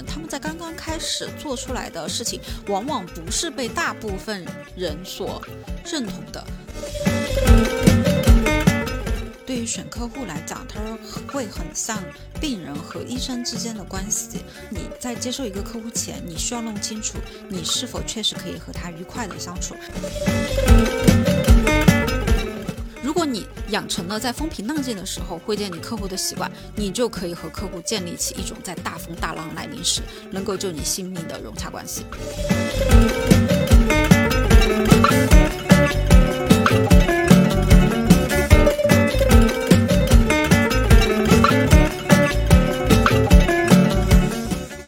他们在刚刚开始做出来的事情，往往不是被大部分人所认同的。对于选客户来讲，他会很像病人和医生之间的关系。你在接受一个客户前，你需要弄清楚你是否确实可以和他愉快的相处。你养成了在风平浪静的时候会见你客户的习惯，你就可以和客户建立起一种在大风大浪来临时能够救你性命的融洽关系。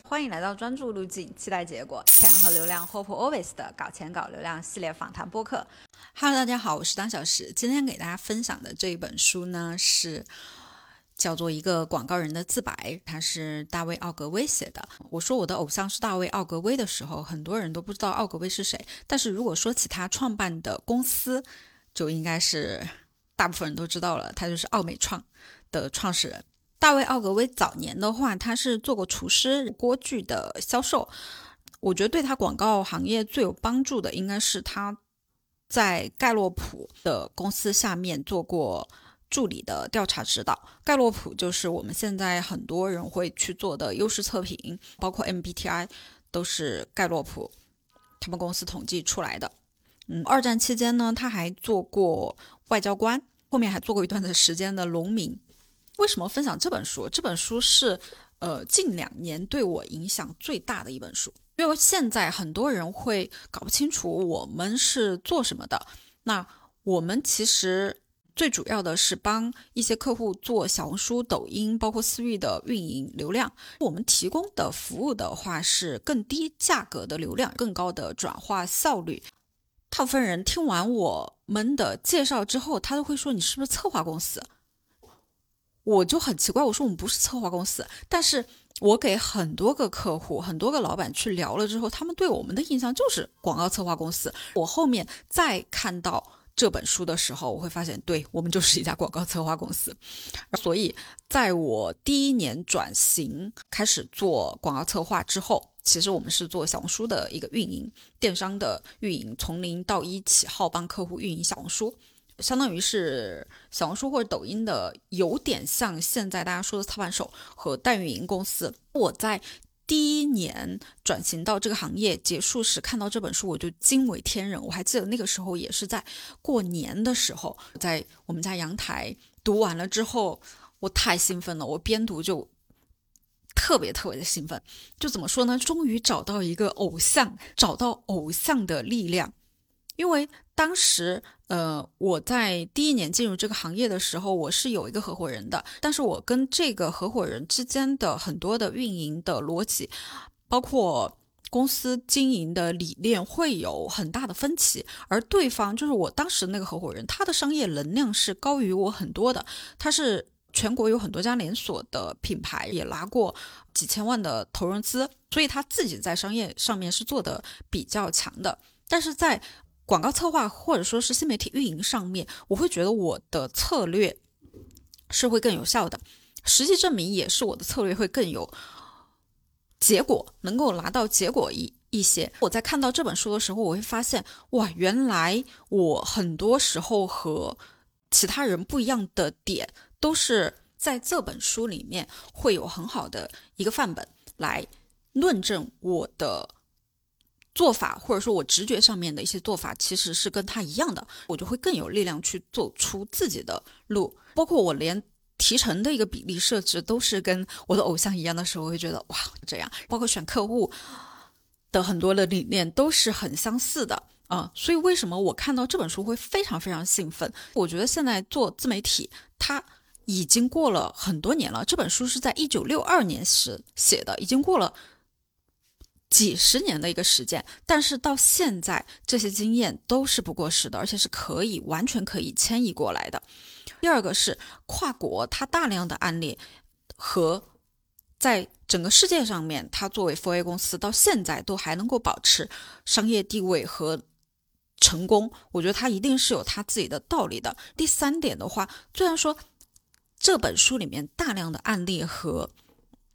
欢迎来到专注路径，期待结果，钱和流量，Hope Always 的搞钱搞流量系列访谈播客。Hello，大家好，我是当小时。今天给大家分享的这一本书呢，是叫做《一个广告人的自白》，它是大卫·奥格威写的。我说我的偶像是大卫·奥格威的时候，很多人都不知道奥格威是谁。但是如果说起他创办的公司，就应该是大部分人都知道了，他就是奥美创的创始人。大卫·奥格威早年的话，他是做过厨师、锅具的销售。我觉得对他广告行业最有帮助的，应该是他在盖洛普的公司下面做过助理的调查指导。盖洛普就是我们现在很多人会去做的优势测评，包括 MBTI 都是盖洛普他们公司统计出来的。嗯，二战期间呢，他还做过外交官，后面还做过一段的时间的农民。为什么分享这本书？这本书是，呃，近两年对我影响最大的一本书。因为现在很多人会搞不清楚我们是做什么的。那我们其实最主要的是帮一些客户做小红书、抖音，包括私域的运营流量。我们提供的服务的话是更低价格的流量，更高的转化效率。大部分人听完我们的介绍之后，他都会说：“你是不是策划公司？”我就很奇怪，我说我们不是策划公司，但是我给很多个客户、很多个老板去聊了之后，他们对我们的印象就是广告策划公司。我后面再看到这本书的时候，我会发现，对我们就是一家广告策划公司。所以，在我第一年转型开始做广告策划之后，其实我们是做小红书的一个运营、电商的运营，从零到一起号帮客户运营小红书。相当于是小红书或者抖音的，有点像现在大家说的操盘手和代运营公司。我在第一年转型到这个行业结束时看到这本书，我就惊为天人。我还记得那个时候也是在过年的时候，在我们家阳台读完了之后，我太兴奋了。我边读就特别特别的兴奋，就怎么说呢？终于找到一个偶像，找到偶像的力量，因为当时。呃，我在第一年进入这个行业的时候，我是有一个合伙人的，但是我跟这个合伙人之间的很多的运营的逻辑，包括公司经营的理念会有很大的分歧。而对方就是我当时那个合伙人，他的商业能量是高于我很多的，他是全国有很多家连锁的品牌，也拿过几千万的投融资，所以他自己在商业上面是做的比较强的，但是在。广告策划或者说是新媒体运营上面，我会觉得我的策略是会更有效的。实际证明也是我的策略会更有结果，能够拿到结果一一些。我在看到这本书的时候，我会发现，哇，原来我很多时候和其他人不一样的点，都是在这本书里面会有很好的一个范本来论证我的。做法或者说我直觉上面的一些做法，其实是跟他一样的，我就会更有力量去做出自己的路。包括我连提成的一个比例设置都是跟我的偶像一样的时候，我会觉得哇这样。包括选客户的很多的理念都是很相似的啊，所以为什么我看到这本书会非常非常兴奋？我觉得现在做自媒体，它已经过了很多年了。这本书是在一九六二年时写的，已经过了。几十年的一个实践，但是到现在这些经验都是不过时的，而且是可以完全可以迁移过来的。第二个是跨国，它大量的案例和在整个世界上面，它作为 4A 公司到现在都还能够保持商业地位和成功，我觉得它一定是有它自己的道理的。第三点的话，虽然说这本书里面大量的案例和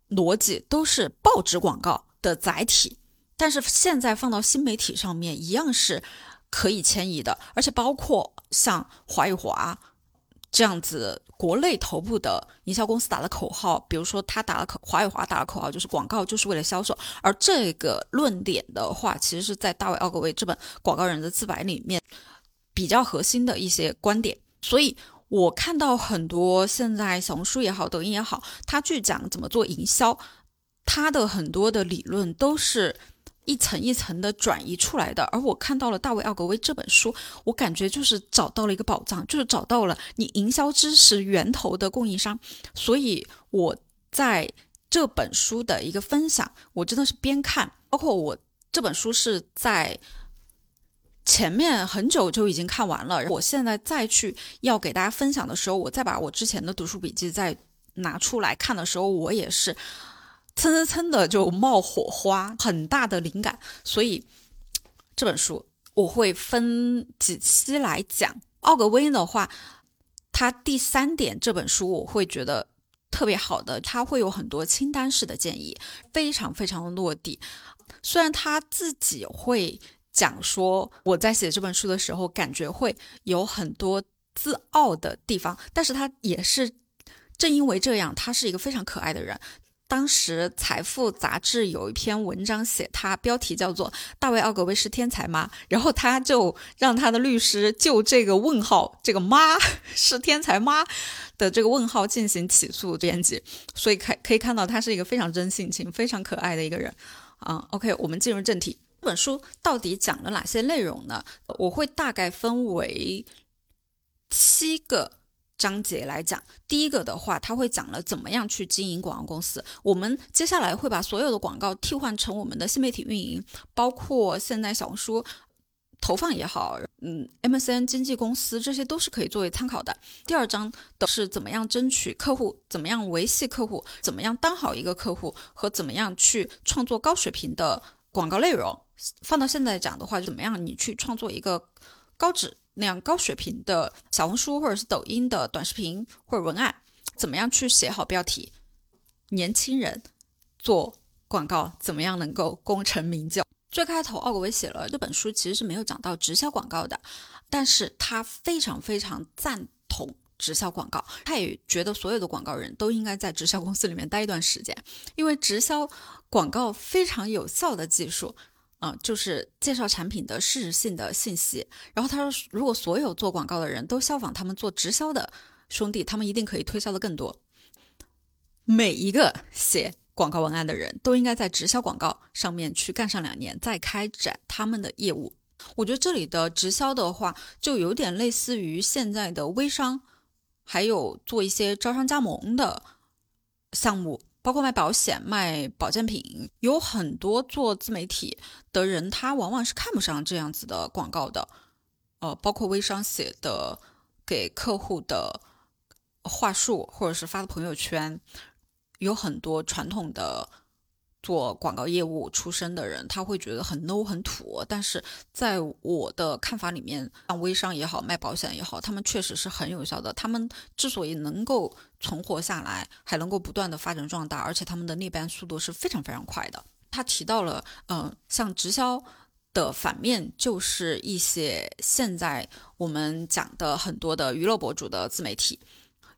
逻辑都是报纸广告的载体，但是现在放到新媒体上面一样是可以迁移的，而且包括像华与华这样子国内头部的营销公司打的口号，比如说他打了口华与华打的口号就是广告就是为了销售，而这个论点的话，其实是在大卫奥格威这本广告人的自白里面比较核心的一些观点，所以。我看到很多现在小红书也好，抖音也好，他去讲怎么做营销，他的很多的理论都是一层一层的转移出来的。而我看到了大卫奥格威这本书，我感觉就是找到了一个宝藏，就是找到了你营销知识源头的供应商。所以我在这本书的一个分享，我真的是边看，包括我这本书是在。前面很久就已经看完了，我现在再去要给大家分享的时候，我再把我之前的读书笔记再拿出来看的时候，我也是蹭蹭蹭的就冒火花，很大的灵感。所以这本书我会分几期来讲。奥格威的话，他第三点这本书我会觉得特别好的，他会有很多清单式的建议，非常非常的落地。虽然他自己会。讲说我在写这本书的时候，感觉会有很多自傲的地方，但是他也是正因为这样，他是一个非常可爱的人。当时《财富》杂志有一篇文章写他，标题叫做“大卫·奥格威是天才吗？”然后他就让他的律师就这个问号，这个“妈是天才吗”的这个问号进行起诉编辑。所以可可以看到，他是一个非常真性情、非常可爱的一个人。啊，OK，我们进入正题。这本书到底讲了哪些内容呢？我会大概分为七个章节来讲。第一个的话，他会讲了怎么样去经营广告公司。我们接下来会把所有的广告替换成我们的新媒体运营，包括现在小红书投放也好，嗯，MCN 经纪公司这些都是可以作为参考的。第二章的是怎么样争取客户，怎么样维系客户，怎么样当好一个客户，和怎么样去创作高水平的广告内容。放到现在讲的话，怎么样？你去创作一个高质那样、高水平的小红书或者是抖音的短视频或者文案，怎么样去写好标题？年轻人做广告怎么样能够功成名就？最开头奥格威写了这本书，其实是没有讲到直销广告的，但是他非常非常赞同直销广告，他也觉得所有的广告人都应该在直销公司里面待一段时间，因为直销广告非常有效的技术。啊，就是介绍产品的事实性的信息。然后他说，如果所有做广告的人都效仿他们做直销的兄弟，他们一定可以推销的更多。每一个写广告文案的人都应该在直销广告上面去干上两年，再开展他们的业务。我觉得这里的直销的话，就有点类似于现在的微商，还有做一些招商加盟的项目。包括卖保险、卖保健品，有很多做自媒体的人，他往往是看不上这样子的广告的。呃，包括微商写的给客户的话术，或者是发的朋友圈，有很多传统的。做广告业务出身的人，他会觉得很 low 很土。但是在我的看法里面，像微商也好，卖保险也好，他们确实是很有效的。他们之所以能够存活下来，还能够不断的发展壮大，而且他们的裂变速度是非常非常快的。他提到了，嗯，像直销的反面，就是一些现在我们讲的很多的娱乐博主的自媒体，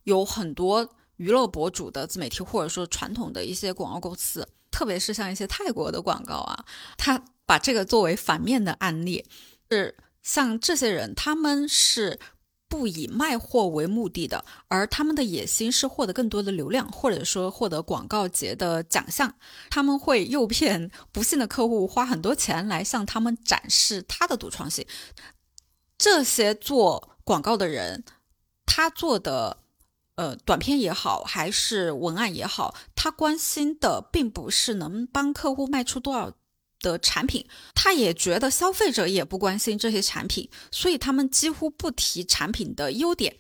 有很多娱乐博主的自媒体，或者说传统的一些广告公司。特别是像一些泰国的广告啊，他把这个作为反面的案例，是像这些人，他们是不以卖货为目的的，而他们的野心是获得更多的流量，或者说获得广告节的奖项。他们会诱骗不幸的客户花很多钱来向他们展示他的独创性。这些做广告的人，他做的。呃，短片也好，还是文案也好，他关心的并不是能帮客户卖出多少的产品，他也觉得消费者也不关心这些产品，所以他们几乎不提产品的优点，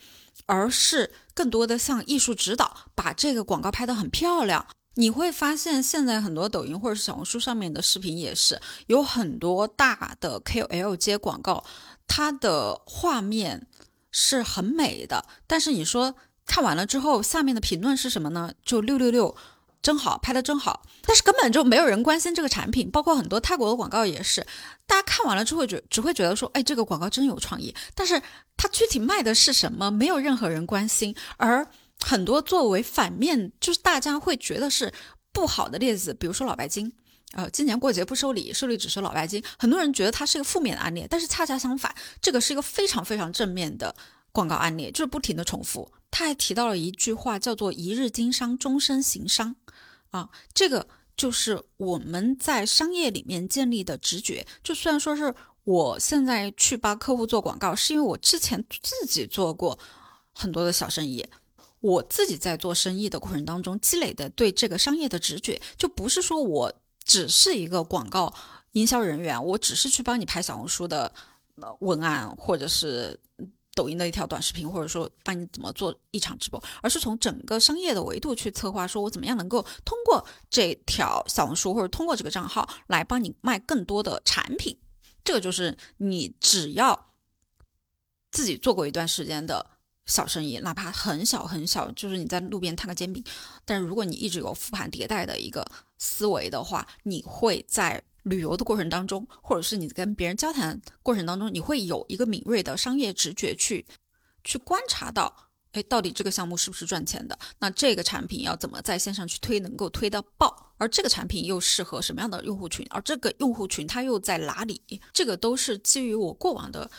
而是更多的像艺术指导，把这个广告拍得很漂亮。你会发现，现在很多抖音或者是小红书上面的视频也是有很多大的 KOL 接广告，它的画面是很美的，但是你说。看完了之后，下面的评论是什么呢？就六六六，真好，拍的真好，但是根本就没有人关心这个产品，包括很多泰国的广告也是，大家看完了之后觉只会觉得说，哎，这个广告真有创意，但是它具体卖的是什么，没有任何人关心。而很多作为反面，就是大家会觉得是不好的例子，比如说老白金，呃，今年过节不收礼，收礼只收老白金，很多人觉得它是一个负面的案例，但是恰恰相反，这个是一个非常非常正面的广告案例，就是不停的重复。他还提到了一句话，叫做“一日经商，终身行商”，啊，这个就是我们在商业里面建立的直觉。就虽然说是我现在去帮客户做广告，是因为我之前自己做过很多的小生意，我自己在做生意的过程当中积累的对这个商业的直觉，就不是说我只是一个广告营销人员，我只是去帮你拍小红书的文案，或者是。抖音的一条短视频，或者说帮你怎么做一场直播，而是从整个商业的维度去策划，说我怎么样能够通过这条小红书或者通过这个账号来帮你卖更多的产品。这个就是你只要自己做过一段时间的小生意，哪怕很小很小，就是你在路边摊个煎饼，但是如果你一直有复盘迭代的一个思维的话，你会在。旅游的过程当中，或者是你跟别人交谈过程当中，你会有一个敏锐的商业直觉去去观察到，哎，到底这个项目是不是赚钱的？那这个产品要怎么在线上去推，能够推到爆？而这个产品又适合什么样的用户群？而这个用户群它又在哪里？这个都是基于我过往的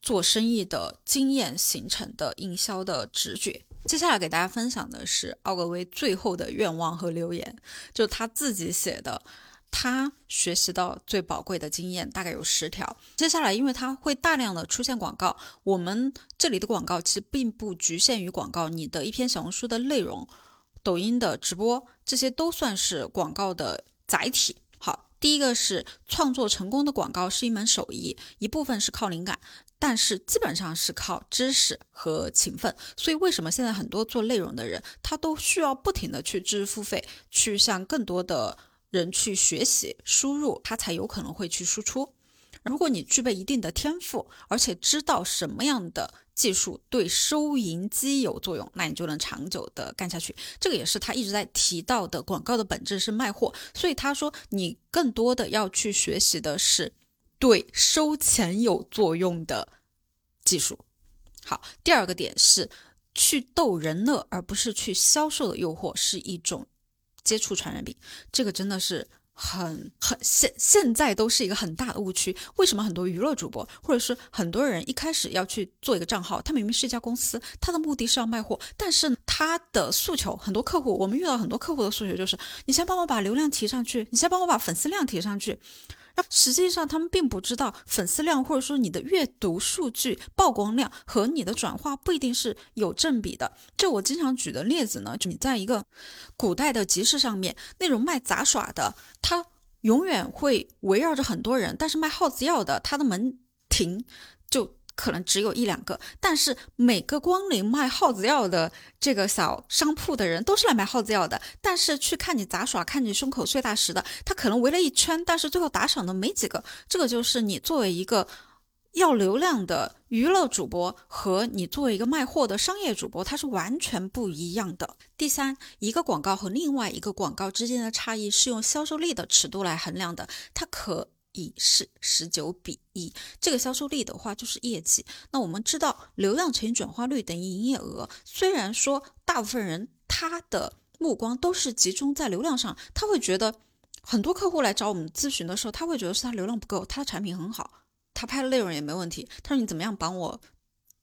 做生意的经验形成的营销的直觉。接下来给大家分享的是奥格威最后的愿望和留言，就他自己写的。他学习到最宝贵的经验大概有十条。接下来，因为它会大量的出现广告，我们这里的广告其实并不局限于广告，你的一篇小红书的内容、抖音的直播，这些都算是广告的载体。好，第一个是创作成功的广告是一门手艺，一部分是靠灵感，但是基本上是靠知识和勤奋。所以，为什么现在很多做内容的人，他都需要不停的去知识付费，去向更多的。人去学习输入，他才有可能会去输出。如果你具备一定的天赋，而且知道什么样的技术对收银机有作用，那你就能长久的干下去。这个也是他一直在提到的，广告的本质是卖货。所以他说，你更多的要去学习的是对收钱有作用的技术。好，第二个点是去逗人乐，而不是去销售的诱惑，是一种。接触传染病，这个真的是很很现现在都是一个很大的误区。为什么很多娱乐主播，或者是很多人一开始要去做一个账号，他明明是一家公司，他的目的是要卖货，但是他的诉求，很多客户，我们遇到很多客户的诉求就是，你先帮我把流量提上去，你先帮我把粉丝量提上去。实际上，他们并不知道粉丝量或者说你的阅读数据、曝光量和你的转化不一定是有正比的。就我经常举的例子呢，就你在一个古代的集市上面，那种卖杂耍的，他永远会围绕着很多人；但是卖耗子药的，他的门庭就。可能只有一两个，但是每个光临卖耗子药的这个小商铺的人都是来买耗子药的。但是去看你杂耍、看你胸口碎大石的，他可能围了一圈，但是最后打赏的没几个。这个就是你作为一个要流量的娱乐主播和你作为一个卖货的商业主播，它是完全不一样的。第三，一个广告和另外一个广告之间的差异是用销售力的尺度来衡量的，它可。以是十九比一，这个销售力的话就是业绩。那我们知道，流量乘以转化率等于营业额。虽然说大部分人他的目光都是集中在流量上，他会觉得很多客户来找我们咨询的时候，他会觉得是他流量不够，他的产品很好，他拍的内容也没问题。他说你怎么样帮我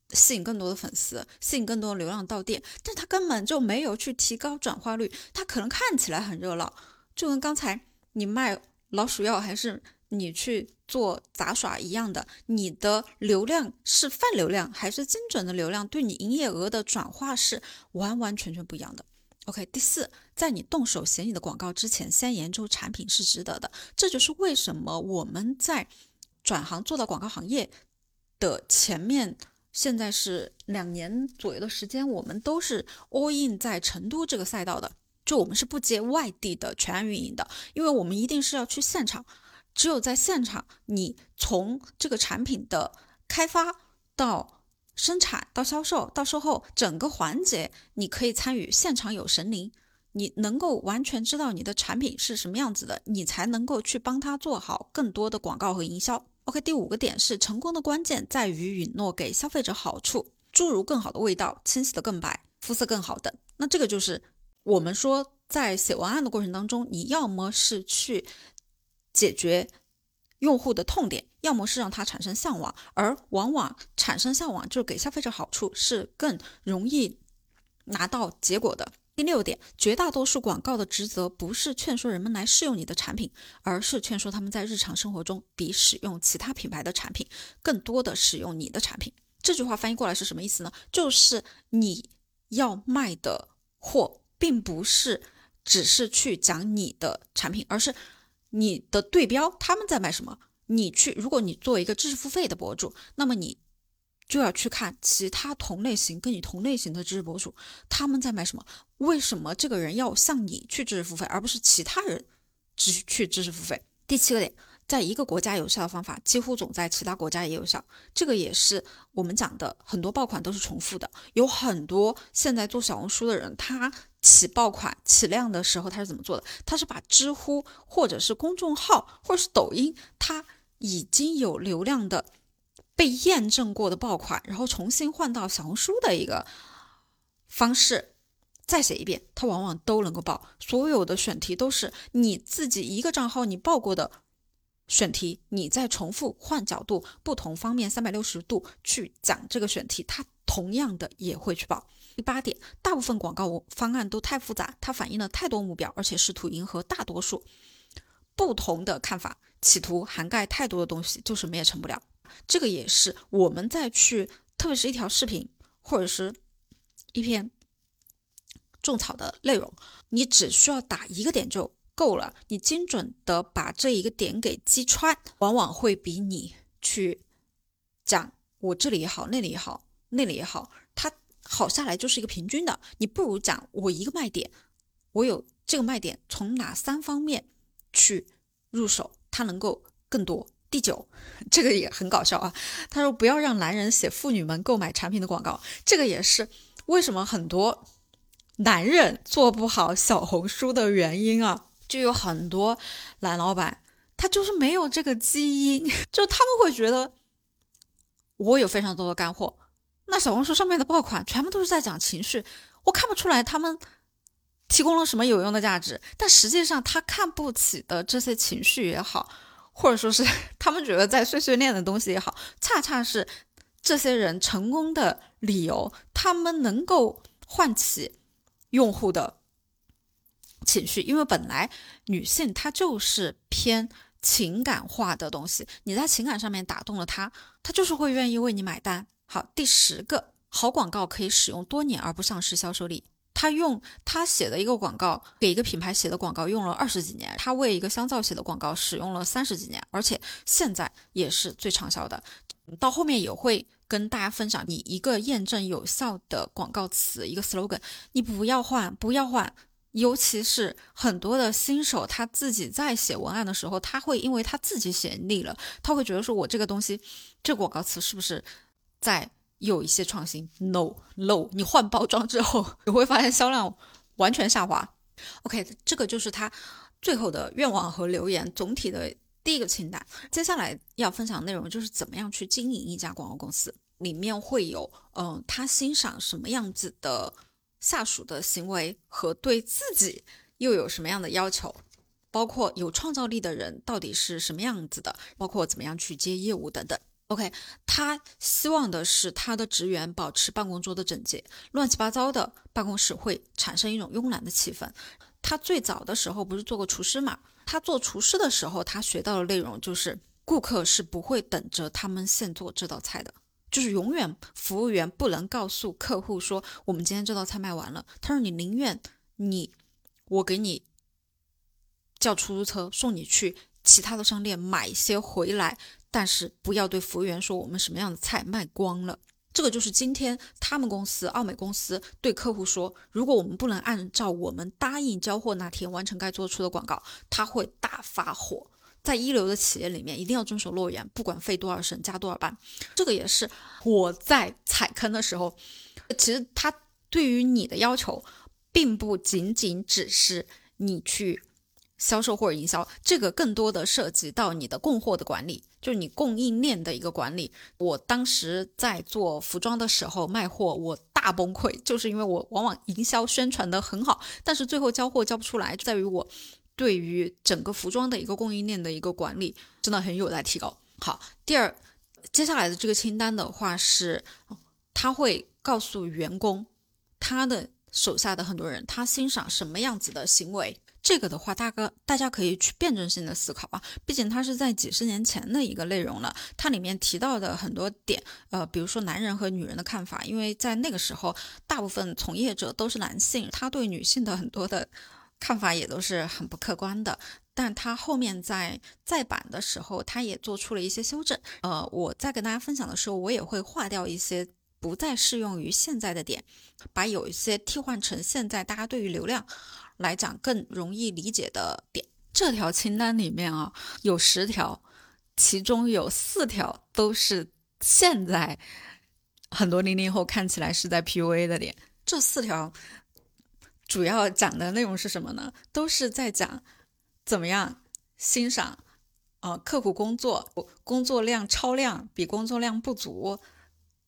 吸引更多的粉丝，吸引更多的流量到店？但他根本就没有去提高转化率。他可能看起来很热闹，就跟刚才你卖老鼠药还是。你去做杂耍一样的，你的流量是泛流量还是精准的流量，对你营业额的转化是完完全全不一样的。OK，第四，在你动手写你的广告之前，先研究产品是值得的。这就是为什么我们在转行做到广告行业的前面，现在是两年左右的时间，我们都是 all in 在成都这个赛道的，就我们是不接外地的全案运营的，因为我们一定是要去现场。只有在现场，你从这个产品的开发到生产到销售到售后整个环节，你可以参与。现场有神灵，你能够完全知道你的产品是什么样子的，你才能够去帮他做好更多的广告和营销。OK，第五个点是成功的关键在于允诺给消费者好处，诸如更好的味道、清洗的更白、肤色更好等。那这个就是我们说在写文案的过程当中，你要么是去解决用户的痛点，要么是让他产生向往，而往往产生向往就是给消费者好处是更容易拿到结果的。第六点，绝大多数广告的职责不是劝说人们来试用你的产品，而是劝说他们在日常生活中比使用其他品牌的产品更多的使用你的产品。这句话翻译过来是什么意思呢？就是你要卖的货，并不是只是去讲你的产品，而是你的对标他们在卖什么。你去，如果你做一个知识付费的博主，那么你。就要去看其他同类型跟你同类型的知识博主，他们在卖什么？为什么这个人要向你去知识付费，而不是其他人只去知识付费？第七个点，在一个国家有效的方法，几乎总在其他国家也有效。这个也是我们讲的，很多爆款都是重复的。有很多现在做小红书的人，他起爆款、起量的时候，他是怎么做的？他是把知乎或者是公众号或者是抖音，他已经有流量的。被验证过的爆款，然后重新换到小红书的一个方式，再写一遍，它往往都能够爆。所有的选题都是你自己一个账号你报过的选题，你再重复换角度、不同方面三百六十度去讲这个选题，它同样的也会去爆。第八点，大部分广告方案都太复杂，它反映了太多目标，而且试图迎合大多数不同的看法，企图涵盖太多的东西，就什么也成不了。这个也是我们在去，特别是一条视频或者是一篇种草的内容，你只需要打一个点就够了。你精准的把这一个点给击穿，往往会比你去讲我这里也好，那里也好，那里也好，它好下来就是一个平均的。你不如讲我一个卖点，我有这个卖点，从哪三方面去入手，它能够更多。第九，这个也很搞笑啊。他说：“不要让男人写妇女们购买产品的广告。”这个也是为什么很多男人做不好小红书的原因啊。就有很多男老板，他就是没有这个基因，就他们会觉得我有非常多的干货。那小红书上面的爆款全部都是在讲情绪，我看不出来他们提供了什么有用的价值。但实际上，他看不起的这些情绪也好。或者说是 他们觉得在碎碎念的东西也好，恰恰是这些人成功的理由。他们能够唤起用户的情绪，因为本来女性她就是偏情感化的东西，你在情感上面打动了她，她就是会愿意为你买单。好，第十个，好广告可以使用多年而不丧失销售力。他用他写的一个广告给一个品牌写的广告用了二十几年，他为一个香皂写的广告使用了三十几年，而且现在也是最畅销的。到后面也会跟大家分享，你一个验证有效的广告词，一个 slogan，你不要换，不要换。尤其是很多的新手，他自己在写文案的时候，他会因为他自己写腻了，他会觉得说我这个东西，这广告词是不是在。有一些创新，no No，你换包装之后，你会发现销量完全下滑。OK，这个就是他最后的愿望和留言，总体的第一个清单。接下来要分享的内容就是怎么样去经营一家广告公司，里面会有，嗯，他欣赏什么样子的下属的行为和对自己又有什么样的要求，包括有创造力的人到底是什么样子的，包括怎么样去接业务等等。OK，他希望的是他的职员保持办公桌的整洁，乱七八糟的办公室会产生一种慵懒的气氛。他最早的时候不是做过厨师嘛？他做厨师的时候，他学到的内容就是顾客是不会等着他们现做这道菜的，就是永远服务员不能告诉客户说我们今天这道菜卖完了。他说你宁愿你我给你叫出租车送你去其他的商店买一些回来。但是不要对服务员说我们什么样的菜卖光了，这个就是今天他们公司奥美公司对客户说，如果我们不能按照我们答应交货那天完成该做出的广告，他会大发火。在一流的企业里面，一定要遵守诺言，不管费多少神加多少班。这个也是我在踩坑的时候，其实他对于你的要求。并不仅仅只是你去销售或者营销，这个更多的涉及到你的供货的管理，就是你供应链的一个管理。我当时在做服装的时候卖货，我大崩溃，就是因为我往往营销宣传的很好，但是最后交货交不出来，就在于我对于整个服装的一个供应链的一个管理真的很有待提高。好，第二，接下来的这个清单的话是，他会告诉员工他的。手下的很多人，他欣赏什么样子的行为？这个的话，大哥，大家可以去辩证性的思考啊。毕竟它是在几十年前的一个内容了，它里面提到的很多点，呃，比如说男人和女人的看法，因为在那个时候，大部分从业者都是男性，他对女性的很多的看法也都是很不客观的。但他后面在再版的时候，他也做出了一些修正。呃，我在跟大家分享的时候，我也会划掉一些。不再适用于现在的点，把有一些替换成现在大家对于流量来讲更容易理解的点。这条清单里面啊，有十条，其中有四条都是现在很多零零后看起来是在 PUA 的点。这四条主要讲的内容是什么呢？都是在讲怎么样欣赏呃刻苦工作，工作量超量比工作量不足。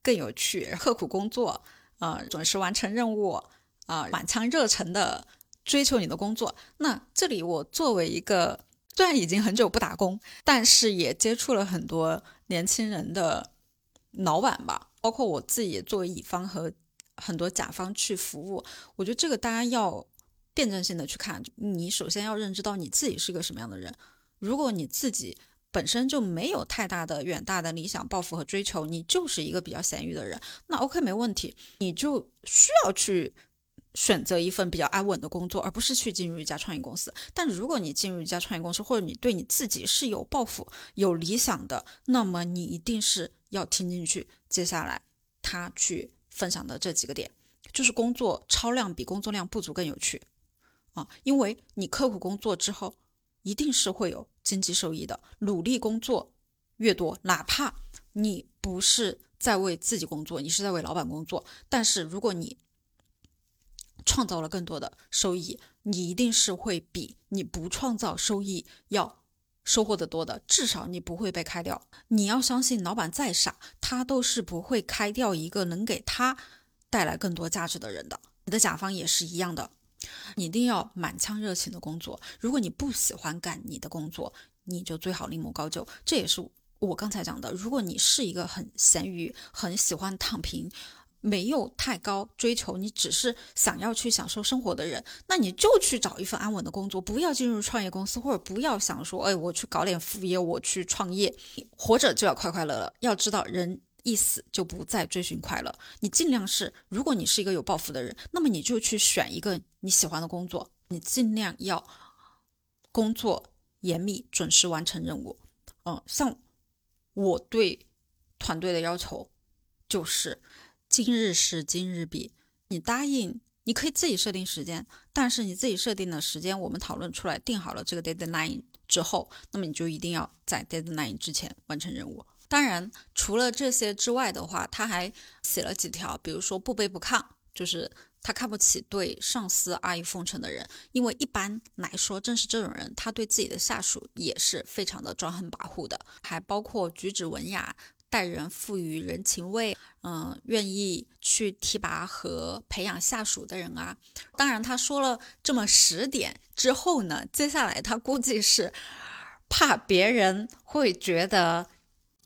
更有趣，刻苦工作，呃，准时完成任务，啊，满腔热忱的追求你的工作。那这里我作为一个虽然已经很久不打工，但是也接触了很多年轻人的老板吧，包括我自己作为乙方和很多甲方去服务。我觉得这个大家要辩证性的去看，你首先要认知到你自己是个什么样的人。如果你自己，本身就没有太大的远大的理想抱负和追求，你就是一个比较闲鱼的人，那 OK 没问题，你就需要去选择一份比较安稳的工作，而不是去进入一家创业公司。但如果你进入一家创业公司，或者你对你自己是有抱负、有理想的，那么你一定是要听进去。接下来他去分享的这几个点，就是工作超量比工作量不足更有趣啊，因为你刻苦工作之后。一定是会有经济收益的。努力工作越多，哪怕你不是在为自己工作，你是在为老板工作，但是如果你创造了更多的收益，你一定是会比你不创造收益要收获的多的。至少你不会被开掉。你要相信，老板再傻，他都是不会开掉一个能给他带来更多价值的人的。你的甲方也是一样的。你一定要满腔热情的工作。如果你不喜欢干你的工作，你就最好另谋高就。这也是我刚才讲的。如果你是一个很闲鱼、很喜欢躺平、没有太高追求，你只是想要去享受生活的人，那你就去找一份安稳的工作，不要进入创业公司，或者不要想说，哎，我去搞点副业，我去创业。活着就要快快乐乐。要知道人。一死就不再追寻快乐，你尽量是，如果你是一个有抱负的人，那么你就去选一个你喜欢的工作，你尽量要工作严密，准时完成任务。嗯，像我对团队的要求就是今日事今日毕。你答应，你可以自己设定时间，但是你自己设定的时间，我们讨论出来定好了这个 deadline 之后，那么你就一定要在 deadline 之前完成任务。当然，除了这些之外的话，他还写了几条，比如说不卑不亢，就是他看不起对上司阿谀奉承的人，因为一般来说，正是这种人，他对自己的下属也是非常的专横跋扈的。还包括举止文雅、待人富于人情味，嗯，愿意去提拔和培养下属的人啊。当然，他说了这么十点之后呢，接下来他估计是怕别人会觉得。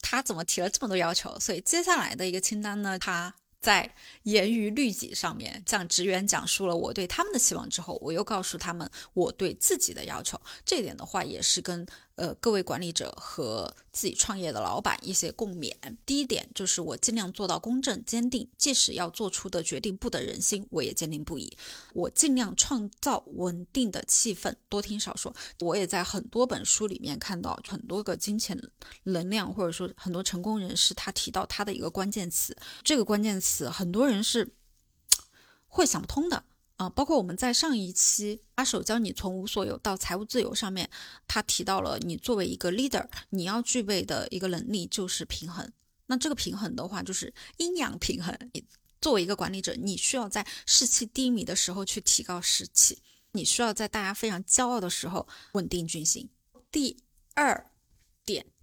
他怎么提了这么多要求？所以接下来的一个清单呢？他在严于律己上面向职员讲述了我对他们的期望之后，我又告诉他们我对自己的要求。这点的话，也是跟。呃，各位管理者和自己创业的老板一些共勉。第一点就是我尽量做到公正坚定，即使要做出的决定不得人心，我也坚定不移。我尽量创造稳定的气氛，多听少说。我也在很多本书里面看到很多个金钱能量，或者说很多成功人士他提到他的一个关键词，这个关键词很多人是 会想不通的。啊，包括我们在上一期阿手教你从无所有到财务自由上面，他提到了你作为一个 leader，你要具备的一个能力就是平衡。那这个平衡的话，就是阴阳平衡。你作为一个管理者，你需要在士气低迷的时候去提高士气，你需要在大家非常骄傲的时候稳定军心。第二，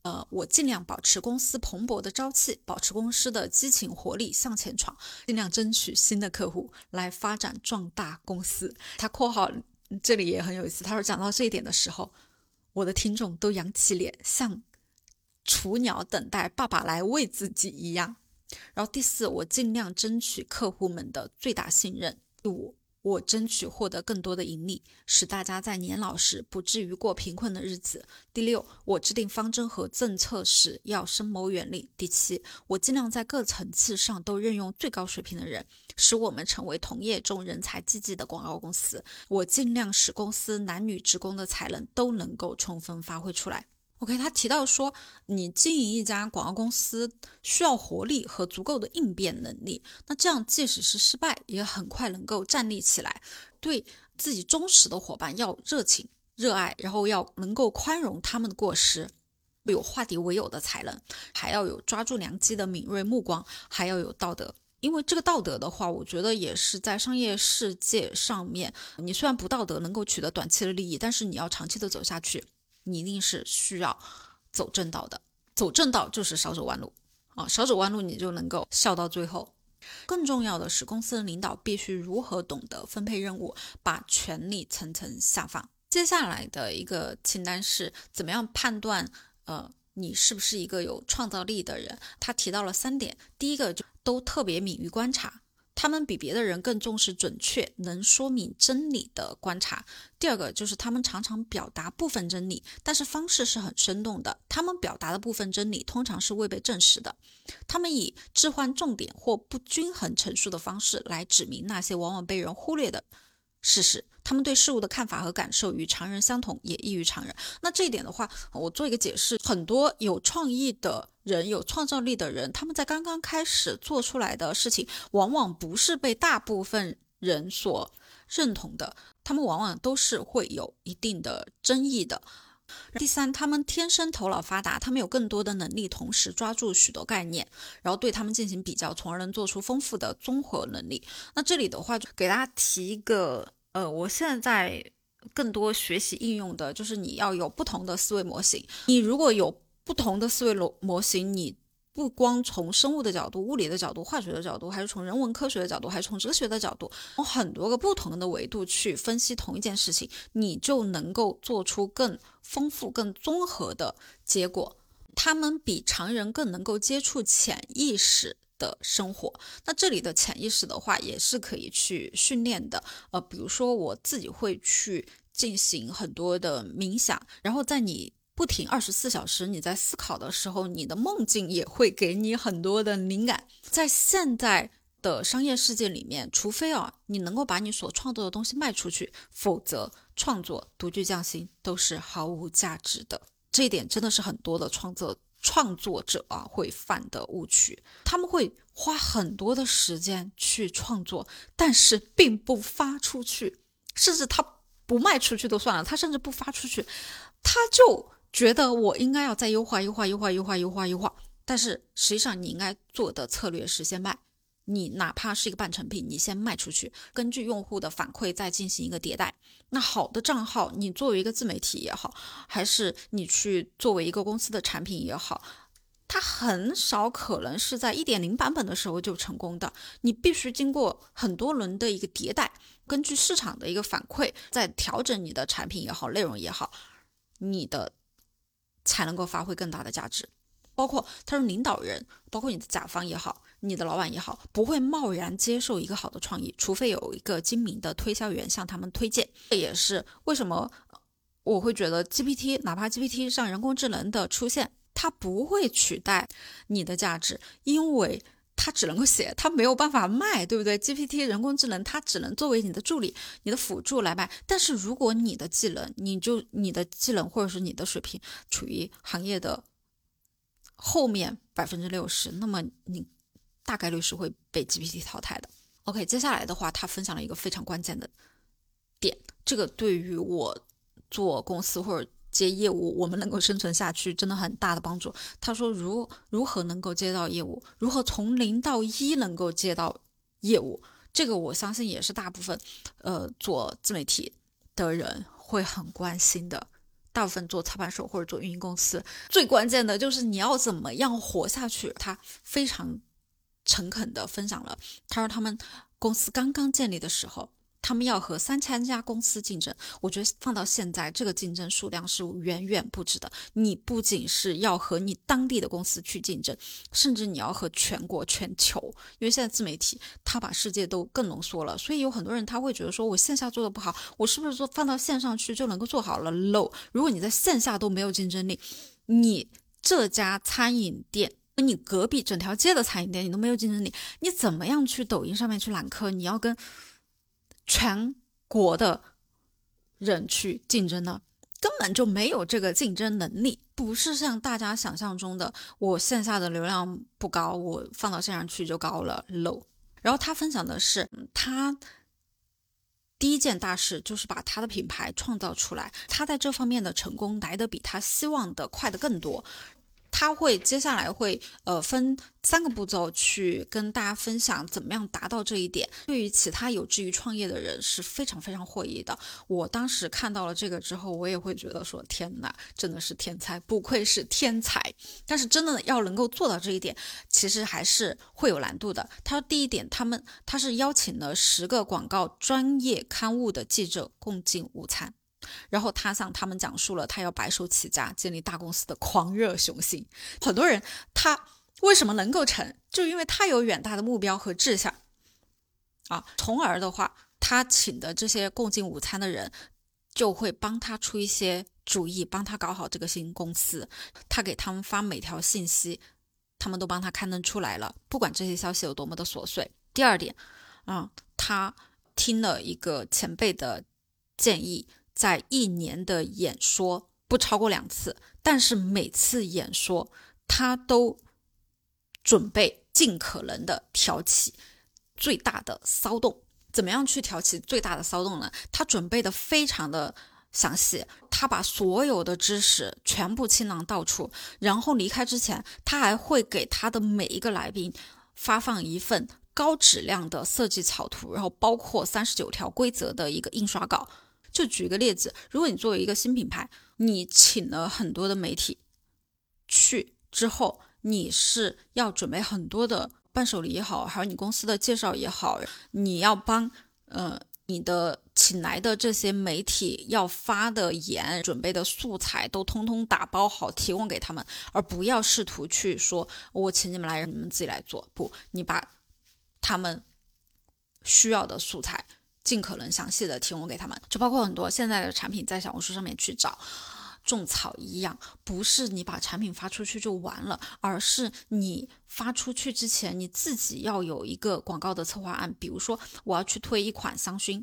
呃，我尽量保持公司蓬勃的朝气，保持公司的激情活力向前闯，尽量争取新的客户来发展壮大公司。他括号这里也很有意思，他说讲到这一点的时候，我的听众都扬起脸，像雏鸟等待爸爸来喂自己一样。然后第四，我尽量争取客户们的最大信任。第五，我争取获得更多的盈利，使大家在年老时不至于过贫困的日子。第六，我制定方针和政策时要深谋远虑。第七，我尽量在各层次上都任用最高水平的人，使我们成为同业中人才济济的广告公司。我尽量使公司男女职工的才能都能够充分发挥出来。OK，他提到说，你经营一家广告公司需要活力和足够的应变能力。那这样，即使是失败，也很快能够站立起来。对自己忠实的伙伴要热情、热爱，然后要能够宽容他们的过失，有化敌为友的才能，还要有抓住良机的敏锐目光，还要有道德。因为这个道德的话，我觉得也是在商业世界上面，你虽然不道德能够取得短期的利益，但是你要长期的走下去。你一定是需要走正道的，走正道就是少走弯路啊，少走弯路你就能够笑到最后。更重要的是，公司的领导必须如何懂得分配任务，把权力层层下放。接下来的一个清单是怎么样判断，呃，你是不是一个有创造力的人？他提到了三点，第一个就都特别敏于观察。他们比别的人更重视准确、能说明真理的观察。第二个就是他们常常表达部分真理，但是方式是很生动的。他们表达的部分真理通常是未被证实的。他们以置换重点或不均衡陈述的方式来指明那些往往被人忽略的事实。他们对事物的看法和感受与常人相同，也异于常人。那这一点的话，我做一个解释：很多有创意的人、有创造力的人，他们在刚刚开始做出来的事情，往往不是被大部分人所认同的，他们往往都是会有一定的争议的。第三，他们天生头脑发达，他们有更多的能力，同时抓住许多概念，然后对他们进行比较，从而能做出丰富的综合能力。那这里的话，就给大家提一个。呃，我现在更多学习应用的就是你要有不同的思维模型。你如果有不同的思维模模型，你不光从生物的角度、物理的角度、化学的角度，还是从人文科学的角度，还是从哲学的角度，从很多个不同的维度去分析同一件事情，你就能够做出更丰富、更综合的结果。他们比常人更能够接触潜意识。的生活，那这里的潜意识的话也是可以去训练的。呃，比如说我自己会去进行很多的冥想，然后在你不停二十四小时你在思考的时候，你的梦境也会给你很多的灵感。在现在的商业世界里面，除非啊你能够把你所创作的东西卖出去，否则创作独具匠心都是毫无价值的。这一点真的是很多的创作。创作者啊会犯的误区，他们会花很多的时间去创作，但是并不发出去，甚至他不卖出去都算了，他甚至不发出去，他就觉得我应该要再优化、优化、优化、优化、优化、优化，但是实际上你应该做的策略是先卖。你哪怕是一个半成品，你先卖出去，根据用户的反馈再进行一个迭代。那好的账号，你作为一个自媒体也好，还是你去作为一个公司的产品也好，它很少可能是在一点零版本的时候就成功的。你必须经过很多轮的一个迭代，根据市场的一个反馈，再调整你的产品也好，内容也好，你的才能够发挥更大的价值。包括他是领导人，包括你的甲方也好。你的老板也好，不会贸然接受一个好的创意，除非有一个精明的推销员向他们推荐。这也是为什么我会觉得 GPT，哪怕 GPT 上人工智能的出现，它不会取代你的价值，因为它只能够写，它没有办法卖，对不对？GPT 人工智能它只能作为你的助理、你的辅助来卖。但是如果你的技能，你就你的技能或者是你的水平处于行业的后面百分之六十，那么你。大概率是会被 GPT 淘汰的。OK，接下来的话，他分享了一个非常关键的点，这个对于我做公司或者接业务，我们能够生存下去，真的很大的帮助。他说，如如何能够接到业务，如何从零到一能够接到业务。这个我相信也是大部分呃做自媒体的人会很关心的。大部分做操盘手或者做运营公司，最关键的就是你要怎么样活下去。他非常诚恳的分享了，他说他们公司刚刚建立的时候。他们要和三千家公司竞争，我觉得放到现在，这个竞争数量是远远不止的。你不仅是要和你当地的公司去竞争，甚至你要和全国、全球，因为现在自媒体它把世界都更浓缩了。所以有很多人他会觉得说，我线下做的不好，我是不是做放到线上去就能够做好了？low，如果你在线下都没有竞争力，你这家餐饮店跟你隔壁整条街的餐饮店你都没有竞争力，你怎么样去抖音上面去揽客？你要跟全国的人去竞争呢，根本就没有这个竞争能力，不是像大家想象中的，我线下的流量不高，我放到线上去就高了 low。然后他分享的是，他第一件大事就是把他的品牌创造出来，他在这方面的成功来的比他希望的快的更多。他会接下来会呃分三个步骤去跟大家分享怎么样达到这一点。对于其他有志于创业的人是非常非常获益的。我当时看到了这个之后，我也会觉得说天哪，真的是天才，不愧是天才。但是真的要能够做到这一点，其实还是会有难度的。他说第一点，他们他是邀请了十个广告专业刊物的记者共进午餐。然后他向他们讲述了他要白手起家建立大公司的狂热雄心。很多人他为什么能够成，就因为他有远大的目标和志向啊。从而的话，他请的这些共进午餐的人就会帮他出一些主意，帮他搞好这个新公司。他给他们发每条信息，他们都帮他刊登出来了，不管这些消息有多么的琐碎。第二点，啊，他听了一个前辈的建议。在一年的演说不超过两次，但是每次演说他都准备尽可能的挑起最大的骚动。怎么样去挑起最大的骚动呢？他准备的非常的详细，他把所有的知识全部倾囊倒出，然后离开之前，他还会给他的每一个来宾发放一份高质量的设计草图，然后包括三十九条规则的一个印刷稿。就举个例子，如果你作为一个新品牌，你请了很多的媒体去之后，你是要准备很多的伴手礼也好，还有你公司的介绍也好，你要帮呃你的请来的这些媒体要发的言、准备的素材都通通打包好提供给他们，而不要试图去说我请你们来，你们自己来做。不，你把他们需要的素材。尽可能详细的提供给他们，就包括很多现在的产品在小红书上面去找种草一样，不是你把产品发出去就完了，而是你发出去之前，你自己要有一个广告的策划案。比如说，我要去推一款香薰，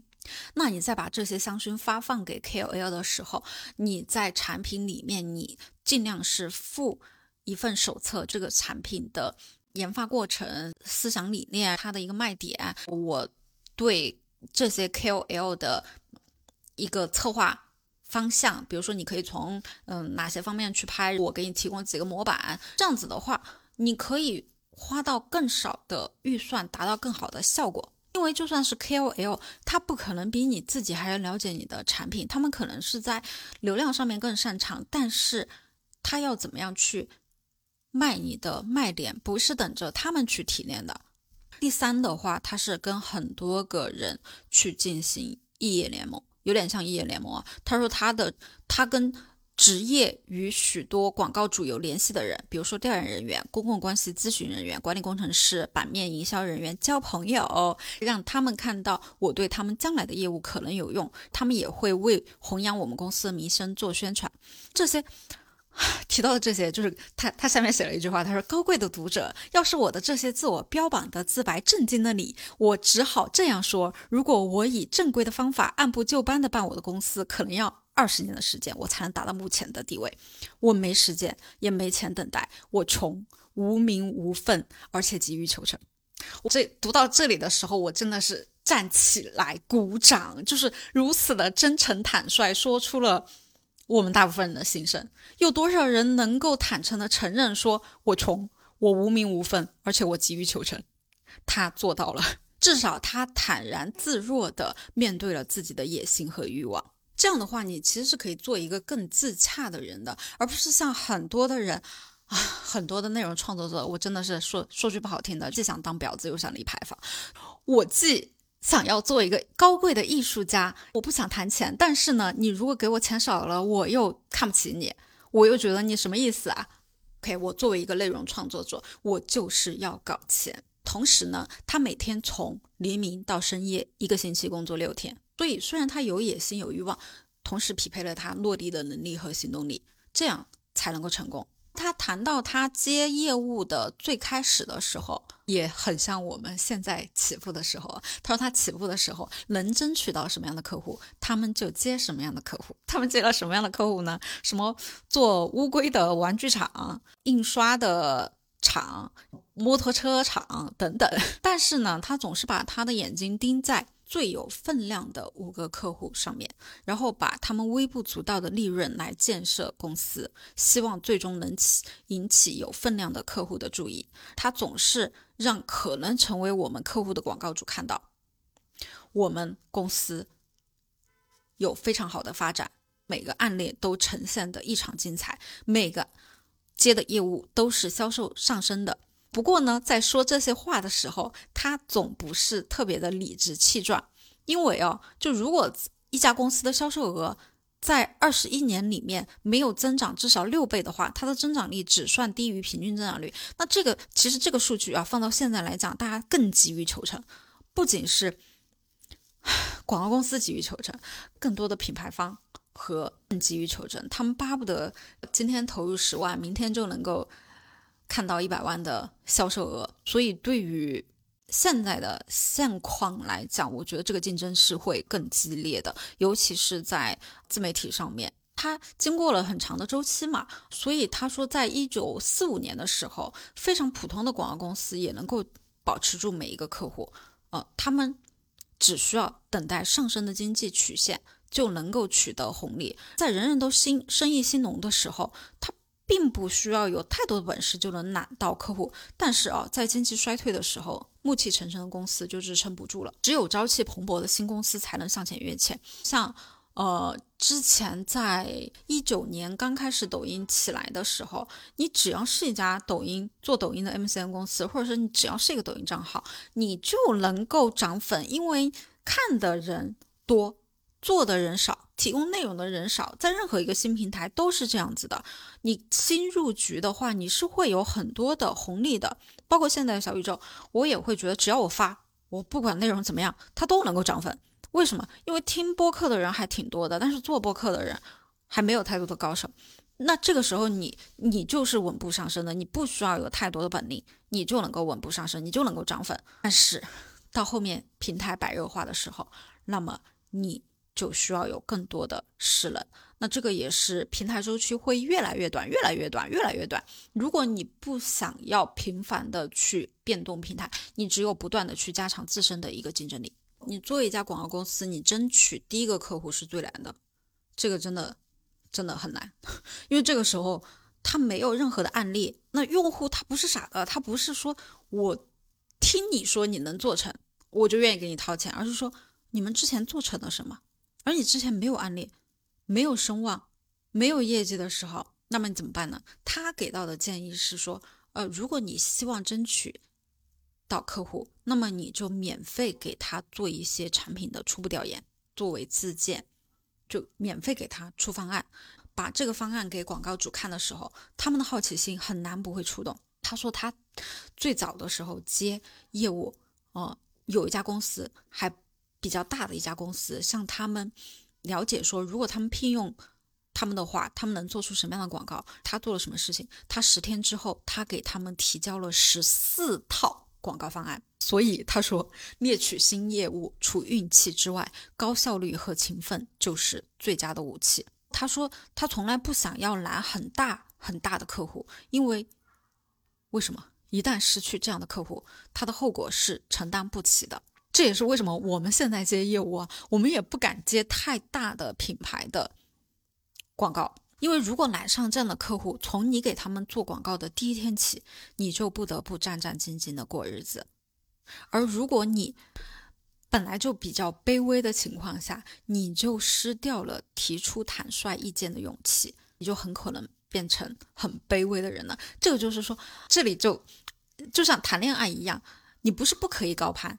那你在把这些香薰发放给 KOL 的时候，你在产品里面，你尽量是附一份手册，这个产品的研发过程、思想理念、它的一个卖点，我对。这些 KOL 的一个策划方向，比如说你可以从嗯哪些方面去拍，我给你提供几个模板，这样子的话，你可以花到更少的预算，达到更好的效果。因为就算是 KOL，他不可能比你自己还要了解你的产品，他们可能是在流量上面更擅长，但是他要怎么样去卖你的卖点，不是等着他们去提炼的。第三的话，他是跟很多个人去进行异业联盟，有点像异业联盟啊。他说他的他跟职业与许多广告主有联系的人，比如说调研人员、公共关系咨询人员、管理工程师、版面营销人员交朋友，让他们看到我对他们将来的业务可能有用，他们也会为弘扬我们公司的名声做宣传，这些。提到的这些，就是他他下面写了一句话，他说：“高贵的读者，要是我的这些自我标榜的自白震惊了你，我只好这样说：如果我以正规的方法按部就班的办我的公司，可能要二十年的时间，我才能达到目前的地位。我没时间，也没钱等待，我穷，无名无份，而且急于求成。”我这读到这里的时候，我真的是站起来鼓掌，就是如此的真诚坦率，说出了。我们大部分人的心声，有多少人能够坦诚的承认说：“我穷，我无名无分，而且我急于求成。”他做到了，至少他坦然自若的面对了自己的野心和欲望。这样的话，你其实是可以做一个更自洽的人的，而不是像很多的人啊，很多的内容创作者，我真的是说说句不好听的，既想当婊子又想立牌坊。我既想要做一个高贵的艺术家，我不想谈钱，但是呢，你如果给我钱少了，我又看不起你，我又觉得你什么意思啊？OK，我作为一个内容创作者，我就是要搞钱。同时呢，他每天从黎明到深夜，一个星期工作六天。所以，虽然他有野心、有欲望，同时匹配了他落地的能力和行动力，这样才能够成功。他谈到他接业务的最开始的时候，也很像我们现在起步的时候。他说他起步的时候能争取到什么样的客户，他们就接什么样的客户。他们接了什么样的客户呢？什么做乌龟的玩具厂、印刷的厂、摩托车厂等等。但是呢，他总是把他的眼睛盯在。最有分量的五个客户上面，然后把他们微不足道的利润来建设公司，希望最终能起引起有分量的客户的注意。他总是让可能成为我们客户的广告主看到，我们公司有非常好的发展，每个案例都呈现的异常精彩，每个接的业务都是销售上升的。不过呢，在说这些话的时候，他总不是特别的理直气壮，因为哦，就如果一家公司的销售额在二十一年里面没有增长至少六倍的话，它的增长率只算低于平均增长率。那这个其实这个数据啊，放到现在来讲，大家更急于求成，不仅是 广告公司急于求成，更多的品牌方和更急于求成，他们巴不得今天投入十万，明天就能够。看到一百万的销售额，所以对于现在的现况来讲，我觉得这个竞争是会更激烈的，尤其是在自媒体上面。它经过了很长的周期嘛，所以他说，在一九四五年的时候，非常普通的广告公司也能够保持住每一个客户，呃，他们只需要等待上升的经济曲线，就能够取得红利。在人人都兴生意兴隆的时候，他。并不需要有太多的本事就能揽到客户，但是啊，在经济衰退的时候，暮气沉沉的公司就支撑不住了。只有朝气蓬勃的新公司才能向前跃迁。像呃，之前在一九年刚开始抖音起来的时候，你只要是一家抖音做抖音的 MCN 公司，或者是你只要是一个抖音账号，你就能够涨粉，因为看的人多。做的人少，提供内容的人少，在任何一个新平台都是这样子的。你新入局的话，你是会有很多的红利的。包括现在的小宇宙，我也会觉得，只要我发，我不管内容怎么样，它都能够涨粉。为什么？因为听播客的人还挺多的，但是做播客的人还没有太多的高手。那这个时候，你你就是稳步上升的，你不需要有太多的本领，你就能够稳步上升，你就能够涨粉。但是到后面平台白热化的时候，那么你。就需要有更多的势能，那这个也是平台周期会越来越短，越来越短，越来越短。如果你不想要频繁的去变动平台，你只有不断的去加强自身的一个竞争力。你做一家广告公司，你争取第一个客户是最难的，这个真的真的很难，因为这个时候他没有任何的案例，那用户他不是傻的，他不是说我听你说你能做成，我就愿意给你掏钱，而是说你们之前做成了什么。而你之前没有案例，没有声望，没有业绩的时候，那么你怎么办呢？他给到的建议是说，呃，如果你希望争取到客户，那么你就免费给他做一些产品的初步调研，作为自荐，就免费给他出方案，把这个方案给广告主看的时候，他们的好奇心很难不会触动。他说他最早的时候接业务，哦，有一家公司还。比较大的一家公司，向他们了解说，如果他们聘用他们的话，他们能做出什么样的广告？他做了什么事情？他十天之后，他给他们提交了十四套广告方案。所以他说，猎取新业务，除运气之外，高效率和勤奋就是最佳的武器。他说，他从来不想要揽很大很大的客户，因为为什么？一旦失去这样的客户，他的后果是承担不起的。这也是为什么我们现在接业务啊，我们也不敢接太大的品牌的广告，因为如果揽上这样的客户，从你给他们做广告的第一天起，你就不得不战战兢兢的过日子。而如果你本来就比较卑微的情况下，你就失掉了提出坦率意见的勇气，你就很可能变成很卑微的人了。这个就是说，这里就就像谈恋爱一样，你不是不可以高攀，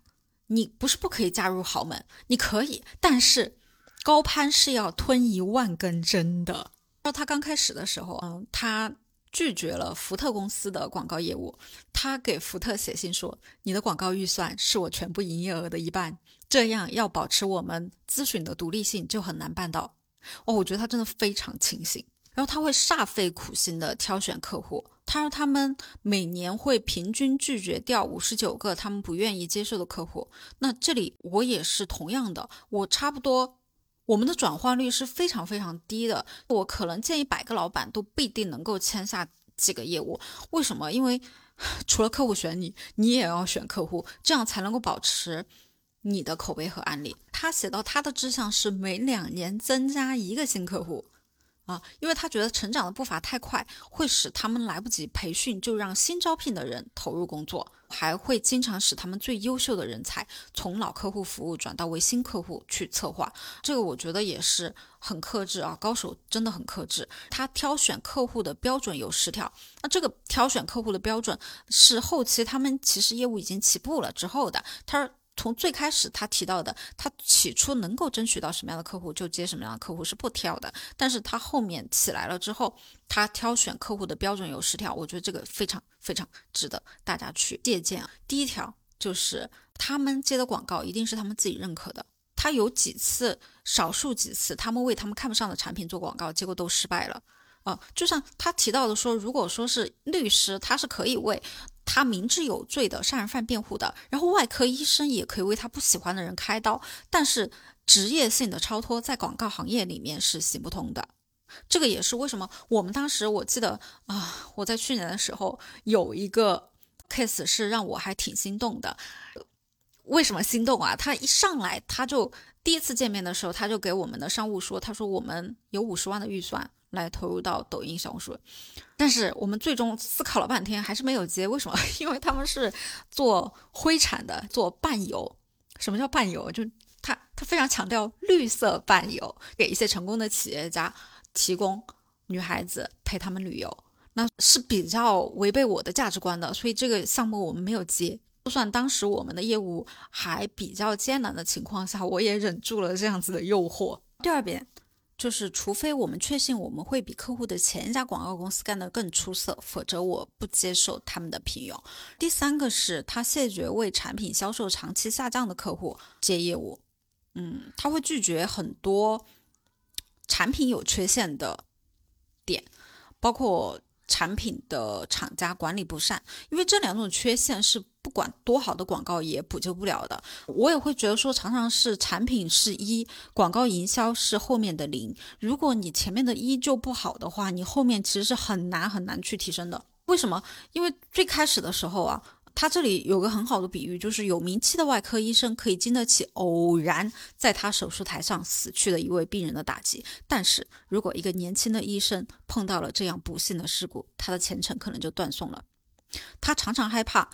你不是不可以嫁入豪门，你可以，但是高攀是要吞一万根针的。到他刚开始的时候，嗯，他。拒绝了福特公司的广告业务，他给福特写信说：“你的广告预算是我全部营业额的一半，这样要保持我们咨询的独立性就很难办到。”哦，我觉得他真的非常清醒。然后他会煞费苦心的挑选客户，他说他们每年会平均拒绝掉五十九个他们不愿意接受的客户。那这里我也是同样的，我差不多。我们的转化率是非常非常低的，我可能见一百个老板都不一定能够签下几个业务。为什么？因为除了客户选你，你也要选客户，这样才能够保持你的口碑和案例。他写到他的志向是每两年增加一个新客户。啊，因为他觉得成长的步伐太快，会使他们来不及培训就让新招聘的人投入工作，还会经常使他们最优秀的人才从老客户服务转到为新客户去策划。这个我觉得也是很克制啊，高手真的很克制。他挑选客户的标准有十条，那这个挑选客户的标准是后期他们其实业务已经起步了之后的。他。从最开始他提到的，他起初能够争取到什么样的客户就接什么样的客户是不挑的，但是他后面起来了之后，他挑选客户的标准有十条，我觉得这个非常非常值得大家去借鉴啊。第一条就是他们接的广告一定是他们自己认可的，他有几次，少数几次，他们为他们看不上的产品做广告，结果都失败了。啊，就像他提到的说，如果说是律师，他是可以为他明知有罪的杀人犯辩护的，然后外科医生也可以为他不喜欢的人开刀，但是职业性的超脱在广告行业里面是行不通的。这个也是为什么我们当时我记得啊，我在去年的时候有一个 case 是让我还挺心动的。为什么心动啊？他一上来他就第一次见面的时候，他就给我们的商务说，他说我们有五十万的预算。来投入到抖音小红书，但是我们最终思考了半天，还是没有接。为什么？因为他们是做灰产的，做伴游。什么叫伴游？就他他非常强调绿色伴游，给一些成功的企业家提供女孩子陪他们旅游，那是比较违背我的价值观的。所以这个项目我们没有接。就算当时我们的业务还比较艰难的情况下，我也忍住了这样子的诱惑。第二遍。就是，除非我们确信我们会比客户的前一家广告公司干得更出色，否则我不接受他们的聘用。第三个是他谢绝为产品销售长期下降的客户接业务，嗯，他会拒绝很多产品有缺陷的点，包括。产品的厂家管理不善，因为这两种缺陷是不管多好的广告也补救不了的。我也会觉得说，常常是产品是一，广告营销是后面的零。如果你前面的一就不好的话，你后面其实是很难很难去提升的。为什么？因为最开始的时候啊。他这里有个很好的比喻，就是有名气的外科医生可以经得起偶然在他手术台上死去的一位病人的打击，但是如果一个年轻的医生碰到了这样不幸的事故，他的前程可能就断送了。他常常害怕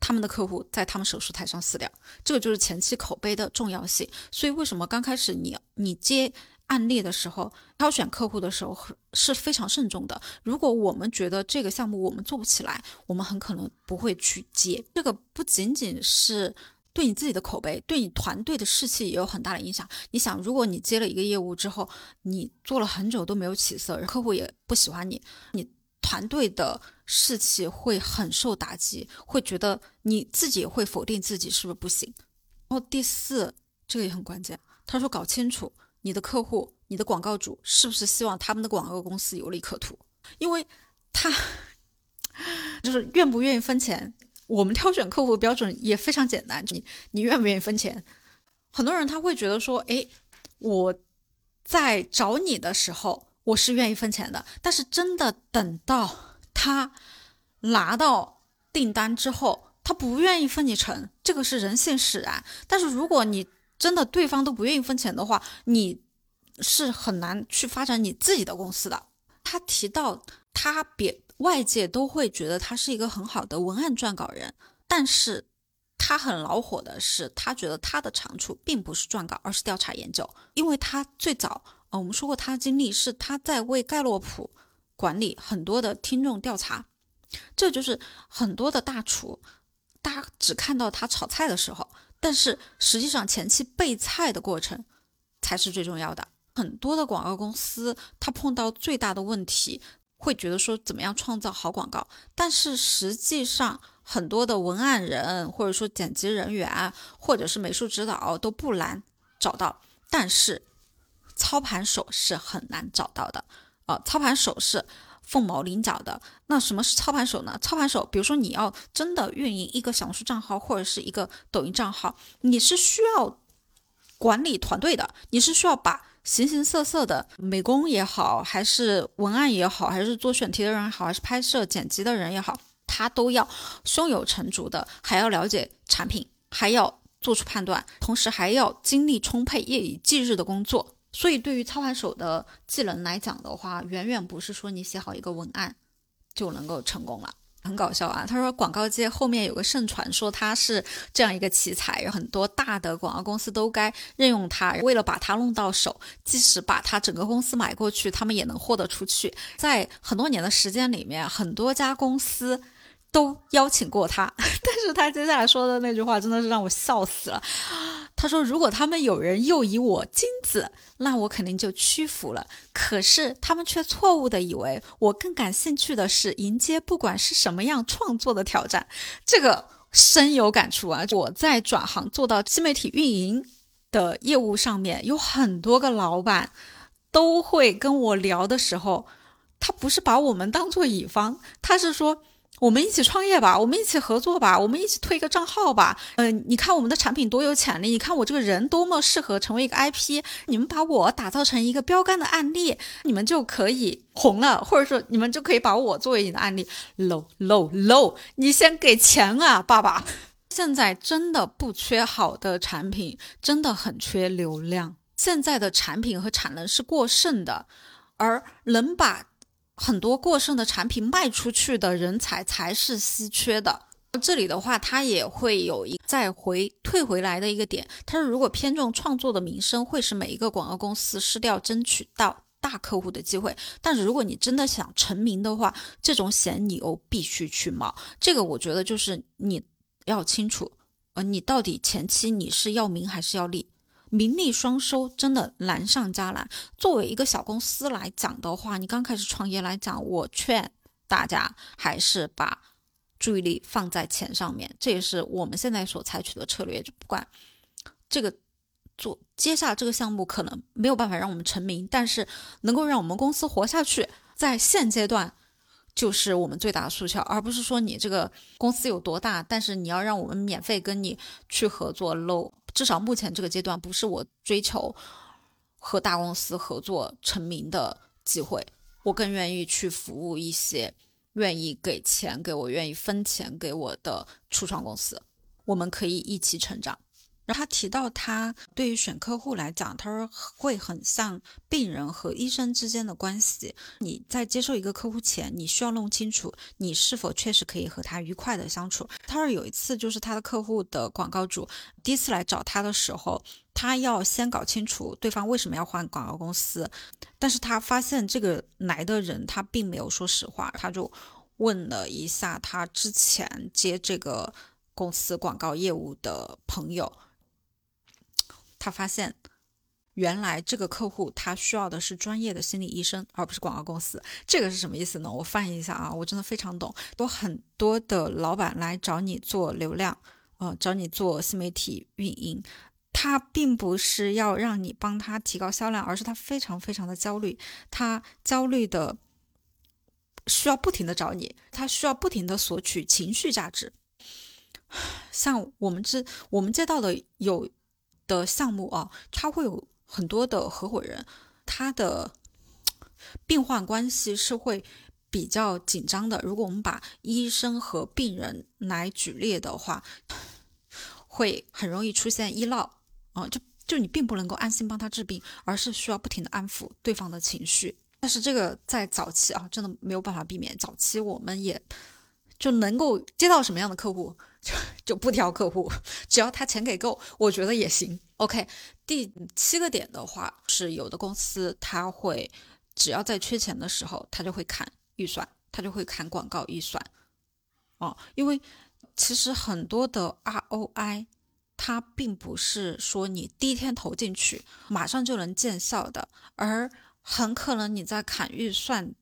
他们的客户在他们手术台上死掉，这个就是前期口碑的重要性。所以为什么刚开始你你接？案例的时候，挑选客户的时候是非常慎重的。如果我们觉得这个项目我们做不起来，我们很可能不会去接。这个不仅仅是对你自己的口碑，对你团队的士气也有很大的影响。你想，如果你接了一个业务之后，你做了很久都没有起色，客户也不喜欢你，你团队的士气会很受打击，会觉得你自己会否定自己是不是不行。然后第四，这个也很关键，他说搞清楚。你的客户，你的广告主是不是希望他们的广告公司有利可图？因为他就是愿不愿意分钱。我们挑选客户的标准也非常简单，你你愿不愿意分钱？很多人他会觉得说，哎，我在找你的时候我是愿意分钱的，但是真的等到他拿到订单之后，他不愿意分你成，这个是人性使然。但是如果你真的，对方都不愿意分钱的话，你是很难去发展你自己的公司的。他提到，他别外界都会觉得他是一个很好的文案撰稿人，但是他很恼火的是，他觉得他的长处并不是撰稿，而是调查研究。因为他最早，呃，我们说过他的经历是他在为盖洛普管理很多的听众调查，这就是很多的大厨，大家只看到他炒菜的时候，但是实际上前期备菜的过程才是最重要的。很多的广告公司，他碰到最大的问题，会觉得说怎么样创造好广告，但是实际上。很多的文案人，或者说剪辑人员，或者是美术指导都不难找到，但是操盘手是很难找到的。呃，操盘手是凤毛麟角的。那什么是操盘手呢？操盘手，比如说你要真的运营一个小红书账号或者是一个抖音账号，你是需要管理团队的，你是需要把形形色色的美工也好，还是文案也好，还是做选题的人也好，还是拍摄剪辑的人也好。他都要胸有成竹的，还要了解产品，还要做出判断，同时还要精力充沛、夜以继日的工作。所以，对于操盘手的技能来讲的话，远远不是说你写好一个文案就能够成功了。很搞笑啊！他说广告界后面有个盛传，说他是这样一个奇才，有很多大的广告公司都该任用他。为了把他弄到手，即使把他整个公司买过去，他们也能豁得出去。在很多年的时间里面，很多家公司。都邀请过他，但是他接下来说的那句话真的是让我笑死了。他说：“如果他们有人诱以我金子，那我肯定就屈服了。可是他们却错误的以为我更感兴趣的是迎接不管是什么样创作的挑战。”这个深有感触啊！我在转行做到新媒体运营的业务上面，有很多个老板都会跟我聊的时候，他不是把我们当做乙方，他是说。我们一起创业吧，我们一起合作吧，我们一起推一个账号吧。嗯，你看我们的产品多有潜力，你看我这个人多么适合成为一个 IP。你们把我打造成一个标杆的案例，你们就可以红了，或者说你们就可以把我作为你的案例。low low low，你先给钱啊，爸爸。现在真的不缺好的产品，真的很缺流量。现在的产品和产能是过剩的，而能把。很多过剩的产品卖出去的人才才是稀缺的。这里的话，它也会有一再回退回来的一个点。它是如果偏重创作的名声，会使每一个广告公司失掉争取到大客户的机会。但是如果你真的想成名的话，这种险你又必须去冒。这个我觉得就是你要清楚，呃，你到底前期你是要名还是要利？名利双收真的难上加难。作为一个小公司来讲的话，你刚开始创业来讲，我劝大家还是把注意力放在钱上面。这也是我们现在所采取的策略。就不管这个做接下这个项目可能没有办法让我们成名，但是能够让我们公司活下去，在现阶段就是我们最大的诉求，而不是说你这个公司有多大，但是你要让我们免费跟你去合作 low。至少目前这个阶段，不是我追求和大公司合作成名的机会。我更愿意去服务一些愿意给钱给我、愿意分钱给我的初创公司，我们可以一起成长。然后他提到，他对于选客户来讲，他说会很像病人和医生之间的关系。你在接受一个客户前，你需要弄清楚你是否确实可以和他愉快的相处。他说有一次，就是他的客户的广告主第一次来找他的时候，他要先搞清楚对方为什么要换广告公司，但是他发现这个来的人他并没有说实话，他就问了一下他之前接这个公司广告业务的朋友。他发现，原来这个客户他需要的是专业的心理医生，而不是广告公司。这个是什么意思呢？我翻译一下啊，我真的非常懂。有很多的老板来找你做流量，呃，找你做新媒体运营，他并不是要让你帮他提高销量，而是他非常非常的焦虑，他焦虑的需要不停的找你，他需要不停的索取情绪价值。像我们这我们接到的有。的项目啊，他会有很多的合伙人，他的病患关系是会比较紧张的。如果我们把医生和病人来举例的话，会很容易出现医闹啊，就就你并不能够安心帮他治病，而是需要不停的安抚对方的情绪。但是这个在早期啊，真的没有办法避免。早期我们也就能够接到什么样的客户。就不挑客户，只要他钱给够，我觉得也行。OK，第七个点的话是，有的公司他会只要在缺钱的时候，他就会砍预算，他就会砍广告预算。哦，因为其实很多的 ROI，它并不是说你第一天投进去马上就能见效的，而很可能你在砍预算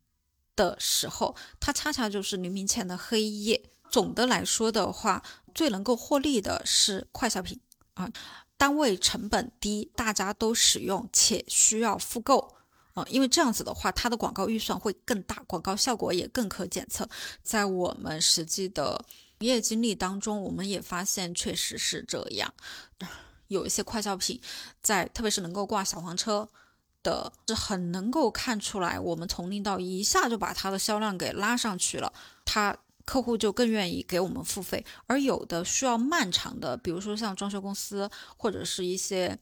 的时候，它恰恰就是黎明前的黑夜。总的来说的话，最能够获利的是快消品啊，单位成本低，大家都使用且需要复购啊，因为这样子的话，它的广告预算会更大，广告效果也更可检测。在我们实际的营业经历当中，我们也发现确实是这样，有一些快消品在，特别是能够挂小黄车的，是很能够看出来，我们从零到一一下就把它的销量给拉上去了，它。客户就更愿意给我们付费，而有的需要漫长的，比如说像装修公司或者是一些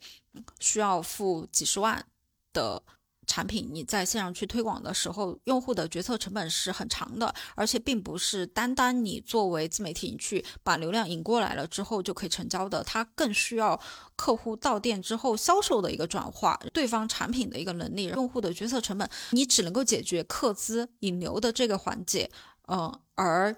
需要付几十万的产品，你在线上去推广的时候，用户的决策成本是很长的，而且并不是单单你作为自媒体你去把流量引过来了之后就可以成交的，它更需要客户到店之后销售的一个转化，对方产品的一个能力，用户的决策成本，你只能够解决客资引流的这个环节。嗯，而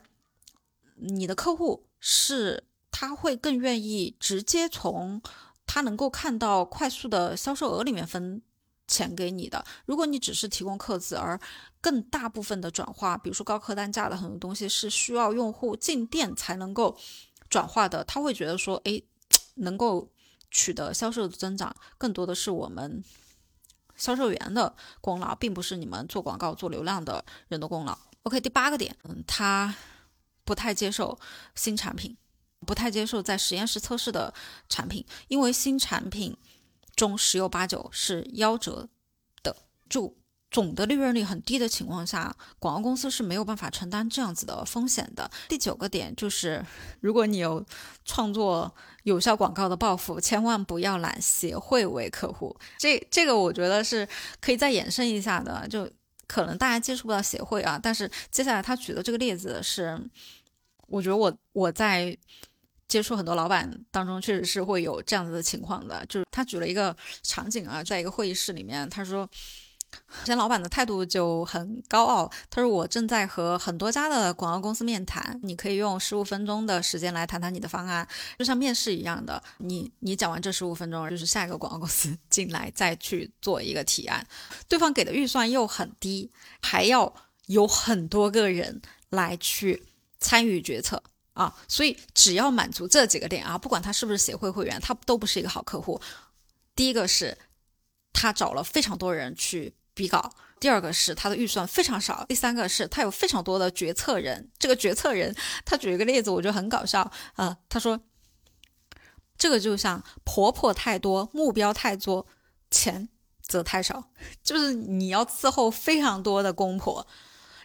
你的客户是他会更愿意直接从他能够看到快速的销售额里面分钱给你的。如果你只是提供客资，而更大部分的转化，比如说高客单价的很多东西是需要用户进店才能够转化的，他会觉得说，哎，能够取得销售的增长，更多的是我们销售员的功劳，并不是你们做广告做流量的人的功劳。OK，第八个点，嗯，他不太接受新产品，不太接受在实验室测试的产品，因为新产品中十有八九是夭折的，就总的利润率很低的情况下，广告公司是没有办法承担这样子的风险的。第九个点就是，如果你有创作有效广告的抱负，千万不要揽协会为客户。这这个我觉得是可以再延伸一下的，就。可能大家接触不到协会啊，但是接下来他举的这个例子是，我觉得我我在接触很多老板当中，确实是会有这样子的情况的。就是他举了一个场景啊，在一个会议室里面，他说。前老板的态度就很高傲，他说我正在和很多家的广告公司面谈，你可以用十五分钟的时间来谈谈你的方案，就像面试一样的。你你讲完这十五分钟，就是下一个广告公司 进来再去做一个提案，对方给的预算又很低，还要有很多个人来去参与决策啊，所以只要满足这几个点啊，不管他是不是协会会员，他都不是一个好客户。第一个是他找了非常多人去。比稿，第二个是他的预算非常少，第三个是他有非常多的决策人。这个决策人，他举一个例子，我觉得很搞笑啊。他说，这个就像婆婆太多，目标太多，钱则太少，就是你要伺候非常多的公婆，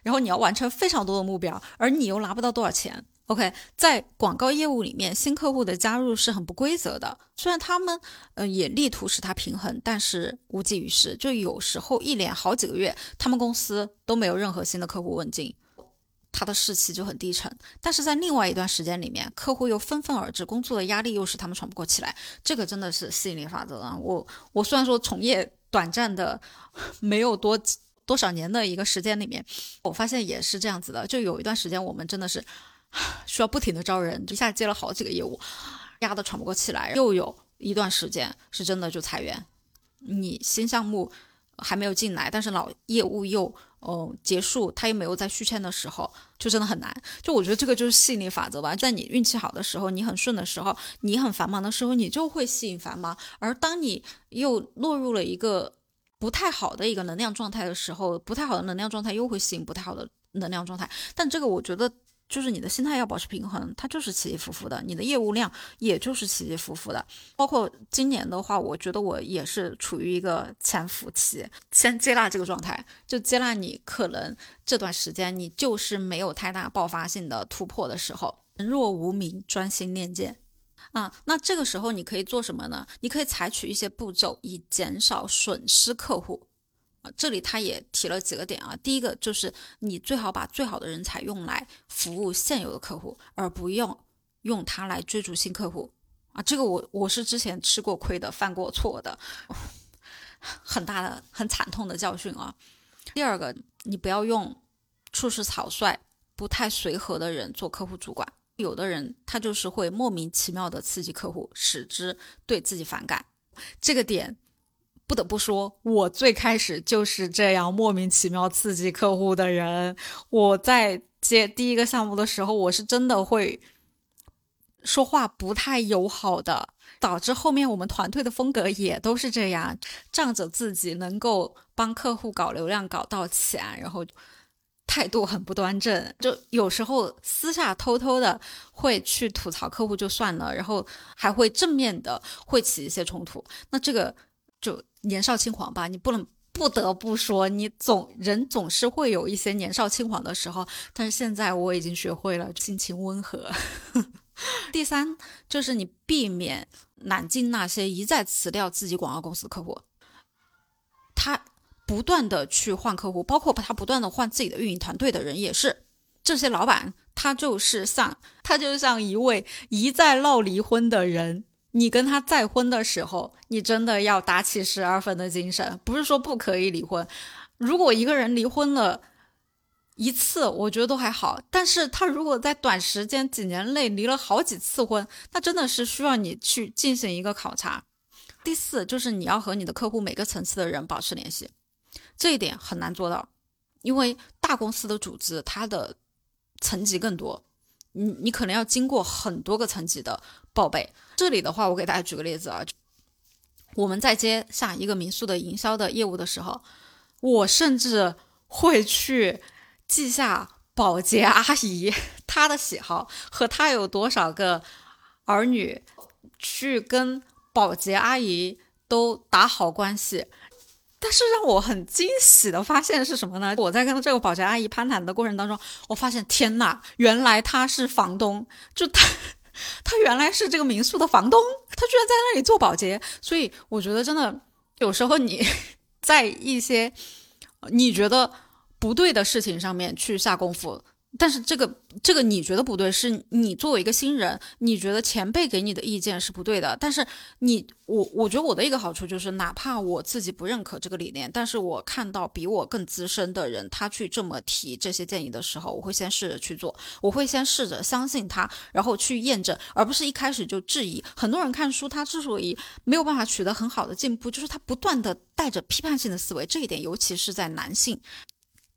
然后你要完成非常多的目标，而你又拿不到多少钱。OK，在广告业务里面，新客户的加入是很不规则的。虽然他们呃也力图使它平衡，但是无济于事。就有时候一连好几个月，他们公司都没有任何新的客户问津，他的士气就很低沉。但是在另外一段时间里面，客户又纷纷而至，工作的压力又使他们喘不过气来。这个真的是吸引力法则啊！我我虽然说从业短暂的没有多多少年的一个时间里面，我发现也是这样子的。就有一段时间，我们真的是。需要不停的招人，一下接了好几个业务，压得喘不过气来。又有一段时间是真的就裁员，你新项目还没有进来，但是老业务又哦结束，他又没有在续签的时候，就真的很难。就我觉得这个就是吸引力法则吧，在你运气好的时候，你很顺的时候，你很繁忙的时候，你就会吸引繁忙；而当你又落入了一个不太好的一个能量状态的时候，不太好的能量状态又会吸引不太好的能量状态。但这个我觉得。就是你的心态要保持平衡，它就是起起伏伏的，你的业务量也就是起起伏伏的。包括今年的话，我觉得我也是处于一个潜伏期，先接纳这个状态，就接纳你可能这段时间你就是没有太大爆发性的突破的时候，人若无名，专心练剑啊。那这个时候你可以做什么呢？你可以采取一些步骤，以减少损失客户。啊这里他也提了几个点啊，第一个就是你最好把最好的人才用来服务现有的客户，而不用用它来追逐新客户啊。这个我我是之前吃过亏的，犯过错的，很大的、很惨痛的教训啊。第二个，你不要用处事草率、不太随和的人做客户主管。有的人他就是会莫名其妙的刺激客户，使之对自己反感。这个点不得不说，我最开始就是这样莫名其妙刺激客户的人。我在接第一个项目的时候，我是真的会说话不太友好的，导致后面我们团队的风格也都是这样，仗着自己能够帮客户搞流量搞到钱，然后。态度很不端正，就有时候私下偷偷的会去吐槽客户就算了，然后还会正面的会起一些冲突。那这个就年少轻狂吧，你不能不得不说，你总人总是会有一些年少轻狂的时候。但是现在我已经学会了性情温和。第三就是你避免揽进那些一再辞掉自己广告公司的客户，他。不断的去换客户，包括他不断的换自己的运营团队的人也是，这些老板他就是像他就像一位一再闹离婚的人，你跟他再婚的时候，你真的要打起十二分的精神，不是说不可以离婚，如果一个人离婚了一次，我觉得都还好，但是他如果在短时间几年内离了好几次婚，那真的是需要你去进行一个考察。第四就是你要和你的客户每个层次的人保持联系。这一点很难做到，因为大公司的组织它的层级更多，你你可能要经过很多个层级的报备。这里的话，我给大家举个例子啊，我们在接下一个民宿的营销的业务的时候，我甚至会去记下保洁阿姨她的喜好和她有多少个儿女，去跟保洁阿姨都打好关系。但是让我很惊喜的发现是什么呢？我在跟这个保洁阿姨攀谈的过程当中，我发现天呐，原来他是房东，就他，他原来是这个民宿的房东，他居然在那里做保洁。所以我觉得真的有时候你 在一些你觉得不对的事情上面去下功夫。但是这个这个你觉得不对，是你作为一个新人，你觉得前辈给你的意见是不对的。但是你我我觉得我的一个好处就是，哪怕我自己不认可这个理念，但是我看到比我更资深的人他去这么提这些建议的时候，我会先试着去做，我会先试着相信他，然后去验证，而不是一开始就质疑。很多人看书，他之所以没有办法取得很好的进步，就是他不断的带着批判性的思维。这一点尤其是在男性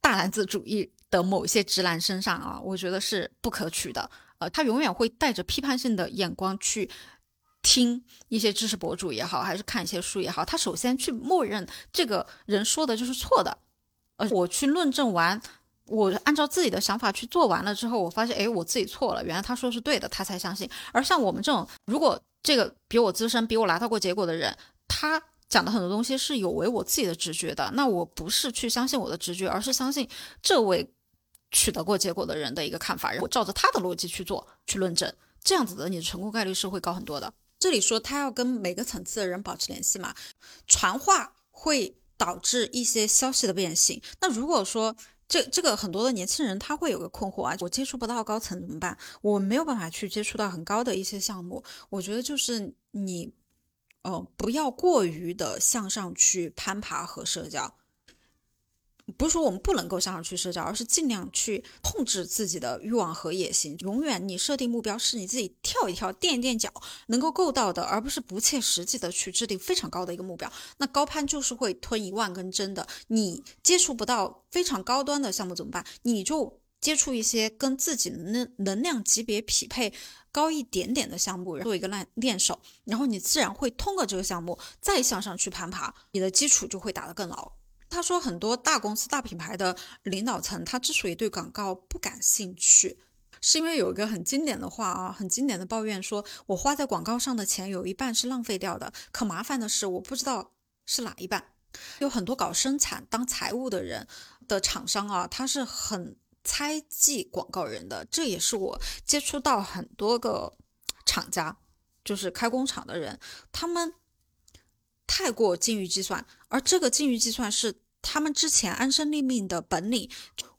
大男子主义。的某些直男身上啊，我觉得是不可取的。呃，他永远会带着批判性的眼光去听一些知识博主也好，还是看一些书也好。他首先去默认这个人说的就是错的。呃，我去论证完，我按照自己的想法去做完了之后，我发现，哎，我自己错了。原来他说是对的，他才相信。而像我们这种，如果这个比我资深、比我拿到过结果的人，他。讲的很多东西是有违我自己的直觉的，那我不是去相信我的直觉，而是相信这位取得过结果的人的一个看法，然后照着他的逻辑去做，去论证，这样子的你的成功概率是会高很多的。这里说他要跟每个层次的人保持联系嘛，传话会导致一些消息的变形。那如果说这这个很多的年轻人他会有个困惑啊，我接触不到高层怎么办？我没有办法去接触到很高的一些项目，我觉得就是你。呃，不要过于的向上去攀爬和社交，不是说我们不能够向上去社交，而是尽量去控制自己的欲望和野心。永远你设定目标是你自己跳一跳、垫一垫脚能够够到的，而不是不切实际的去制定非常高的一个目标。那高攀就是会吞一万根针的。你接触不到非常高端的项目怎么办？你就。接触一些跟自己能能量级别匹配高一点点的项目，做一个练练手，然后你自然会通过这个项目再向上去攀爬，你的基础就会打得更牢。他说，很多大公司大品牌的领导层，他之所以对广告不感兴趣，是因为有一个很经典的话啊，很经典的抱怨，说我花在广告上的钱有一半是浪费掉的。可麻烦的是，我不知道是哪一半。有很多搞生产当财务的人的厂商啊，他是很。猜忌广告人的，这也是我接触到很多个厂家，就是开工厂的人，他们太过精于计算，而这个精于计算是他们之前安身立命的本领。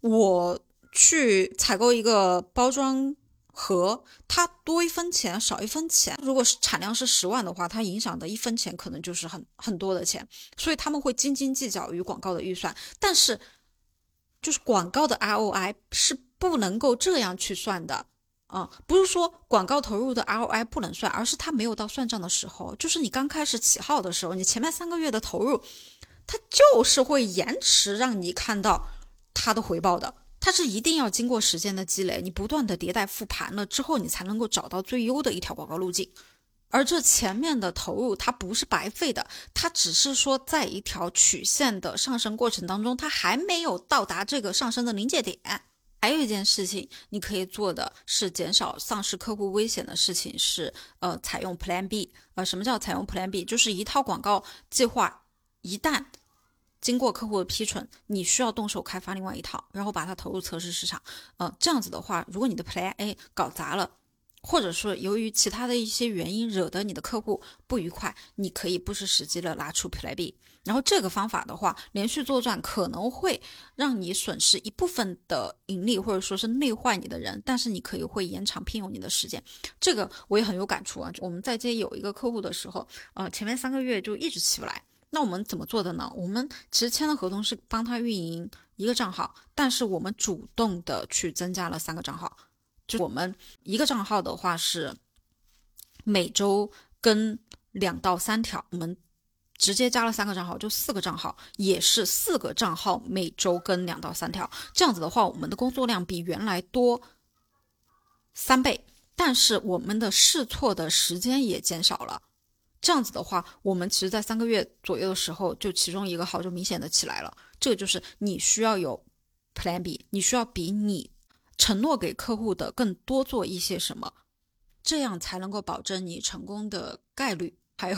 我去采购一个包装盒它多一分钱少一分钱，如果是产量是十万的话，它影响的一分钱可能就是很很多的钱，所以他们会斤斤计较于广告的预算。但是，就是广告的 ROI 是不能够这样去算的啊，不是说广告投入的 ROI 不能算，而是它没有到算账的时候，就是你刚开始起号的时候，你前面三个月的投入，它就是会延迟让你看到它的回报的。它是一定要经过时间的积累，你不断的迭代复盘了之后，你才能够找到最优的一条广告路径。而这前面的投入，它不是白费的，它只是说在一条曲线的上升过程当中，它还没有到达这个上升的临界点。还有一件事情，你可以做的是减少丧失客户危险的事情，是呃采用 Plan B。呃，什么叫采用 Plan B？就是一套广告计划一旦。经过客户的批准，你需要动手开发另外一套，然后把它投入测试市场。呃，这样子的话，如果你的 Plan A 搞砸了，或者说由于其他的一些原因惹得你的客户不愉快，你可以不失时机的拿出 play B。然后这个方法的话，连续作战可能会让你损失一部分的盈利，或者说是内坏你的人，但是你可以会延长聘用你的时间。这个我也很有感触啊。我们在接有一个客户的时候，呃，前面三个月就一直起不来。那我们怎么做的呢？我们其实签的合同是帮他运营一个账号，但是我们主动的去增加了三个账号。就我们一个账号的话是每周更两到三条，我们直接加了三个账号，就四个账号，也是四个账号每周更两到三条。这样子的话，我们的工作量比原来多三倍，但是我们的试错的时间也减少了。这样子的话，我们其实，在三个月左右的时候，就其中一个号就明显的起来了。这个就是你需要有 Plan B，你需要比你承诺给客户的更多做一些什么，这样才能够保证你成功的概率。还有，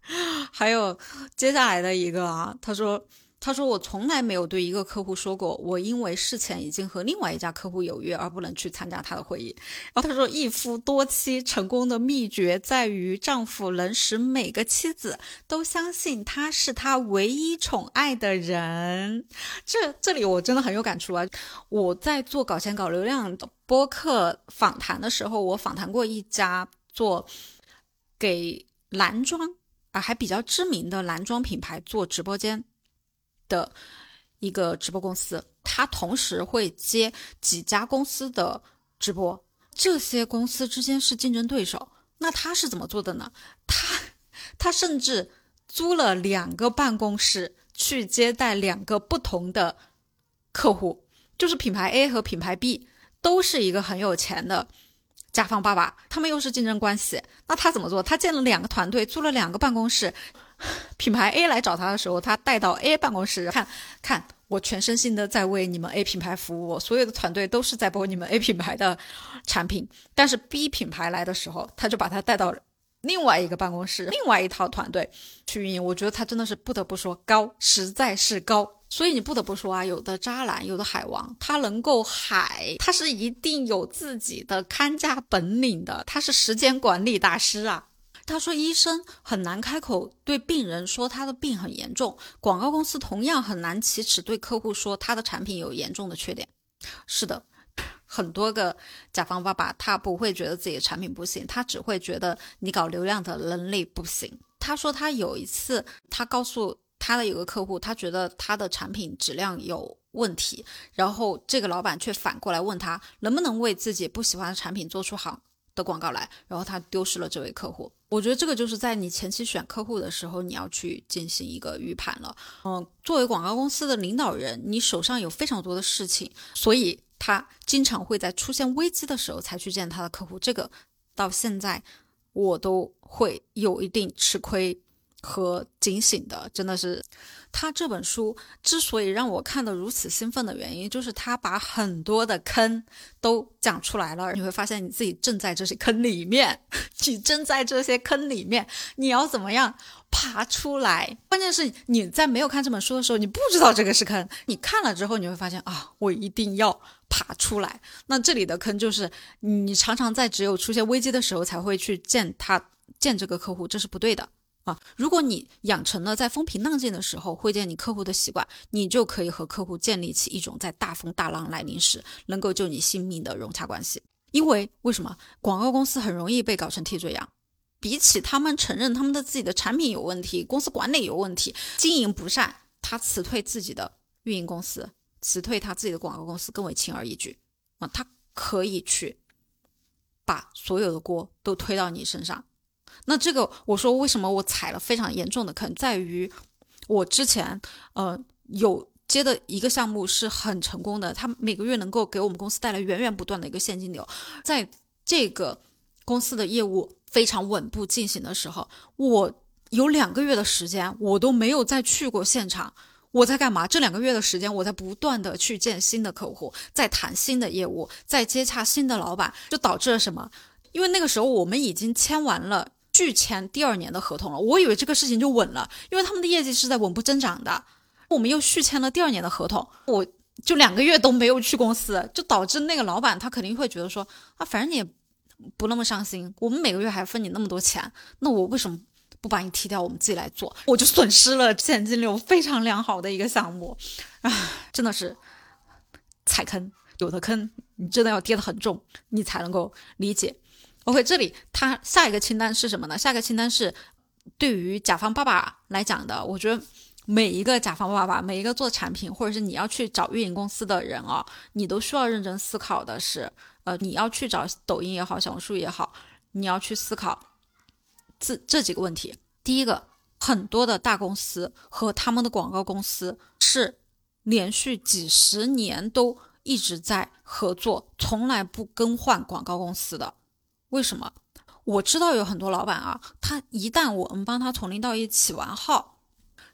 还有接下来的一个啊，他说。他说：“我从来没有对一个客户说过，我因为事前已经和另外一家客户有约而不能去参加他的会议。”然后他说：“一夫多妻成功的秘诀在于丈夫能使每个妻子都相信他是他唯一宠爱的人。”这这里我真的很有感触啊！我在做搞钱搞流量的播客访谈的时候，我访谈过一家做给男装啊还比较知名的男装品牌做直播间。的一个直播公司，他同时会接几家公司的直播，这些公司之间是竞争对手。那他是怎么做的呢？他他甚至租了两个办公室去接待两个不同的客户，就是品牌 A 和品牌 B 都是一个很有钱的甲方爸爸，他们又是竞争关系。那他怎么做？他建了两个团队，租了两个办公室。品牌 A 来找他的时候，他带到 A 办公室看看，我全身心的在为你们 A 品牌服务，所有的团队都是在播你们 A 品牌的产品。但是 B 品牌来的时候，他就把他带到另外一个办公室，另外一套团队去运营。我觉得他真的是不得不说高，实在是高。所以你不得不说啊，有的渣男，有的海王，他能够海，他是一定有自己的看家本领的，他是时间管理大师啊。他说：“医生很难开口对病人说他的病很严重，广告公司同样很难启齿对客户说他的产品有严重的缺点。”是的，很多个甲方爸爸他不会觉得自己的产品不行，他只会觉得你搞流量的能力不行。他说他有一次，他告诉他的有个客户，他觉得他的产品质量有问题，然后这个老板却反过来问他能不能为自己不喜欢的产品做出好的广告来，然后他丢失了这位客户。我觉得这个就是在你前期选客户的时候，你要去进行一个预判了。嗯，作为广告公司的领导人，你手上有非常多的事情，所以他经常会在出现危机的时候才去见他的客户。这个到现在我都会有一定吃亏和警醒的，真的是。他这本书之所以让我看得如此兴奋的原因，就是他把很多的坑都讲出来了。你会发现你自己正在这些坑里面，你正在这些坑里面，你要怎么样爬出来？关键是你在没有看这本书的时候，你不知道这个是坑。你看了之后，你会发现啊，我一定要爬出来。那这里的坑就是你常常在只有出现危机的时候才会去见他见这个客户，这是不对的。啊，如果你养成了在风平浪静的时候会见你客户的习惯，你就可以和客户建立起一种在大风大浪来临时能够救你性命的融洽关系。因为为什么广告公司很容易被搞成替罪羊？比起他们承认他们的自己的产品有问题、公司管理有问题、经营不善，他辞退自己的运营公司、辞退他自己的广告公司更为轻而易举啊！他可以去把所有的锅都推到你身上。那这个我说为什么我踩了非常严重的坑，在于我之前呃有接的一个项目是很成功的，他每个月能够给我们公司带来源源不断的一个现金流，在这个公司的业务。非常稳步进行的时候，我有两个月的时间，我都没有再去过现场。我在干嘛？这两个月的时间，我在不断的去见新的客户，在谈新的业务，在接洽新的老板，就导致了什么？因为那个时候我们已经签完了续签第二年的合同了，我以为这个事情就稳了，因为他们的业绩是在稳步增长的。我们又续签了第二年的合同，我就两个月都没有去公司，就导致那个老板他肯定会觉得说啊，反正你也。不那么伤心，我们每个月还分你那么多钱，那我为什么不把你踢掉，我们自己来做？我就损失了现金流非常良好的一个项目，啊，真的是踩坑，有的坑你真的要跌得很重，你才能够理解。OK，这里他下一个清单是什么呢？下一个清单是对于甲方爸爸来讲的，我觉得每一个甲方爸爸，每一个做产品或者是你要去找运营公司的人啊，你都需要认真思考的是。呃，你要去找抖音也好，小红书也好，你要去思考这这几个问题。第一个，很多的大公司和他们的广告公司是连续几十年都一直在合作，从来不更换广告公司的。为什么？我知道有很多老板啊，他一旦我们帮他从零到一起完号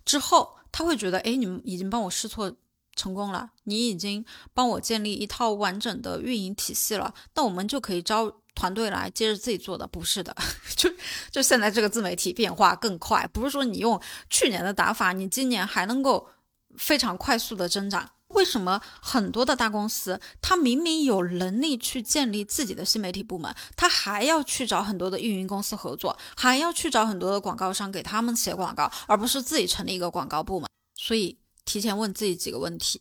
之后，他会觉得，哎，你们已经帮我试错。成功了，你已经帮我建立一套完整的运营体系了，那我们就可以招团队来接着自己做的。不是的，就就现在这个自媒体变化更快，不是说你用去年的打法，你今年还能够非常快速的增长。为什么很多的大公司，他明明有能力去建立自己的新媒体部门，他还要去找很多的运营公司合作，还要去找很多的广告商给他们写广告，而不是自己成立一个广告部门？所以。提前问自己几个问题，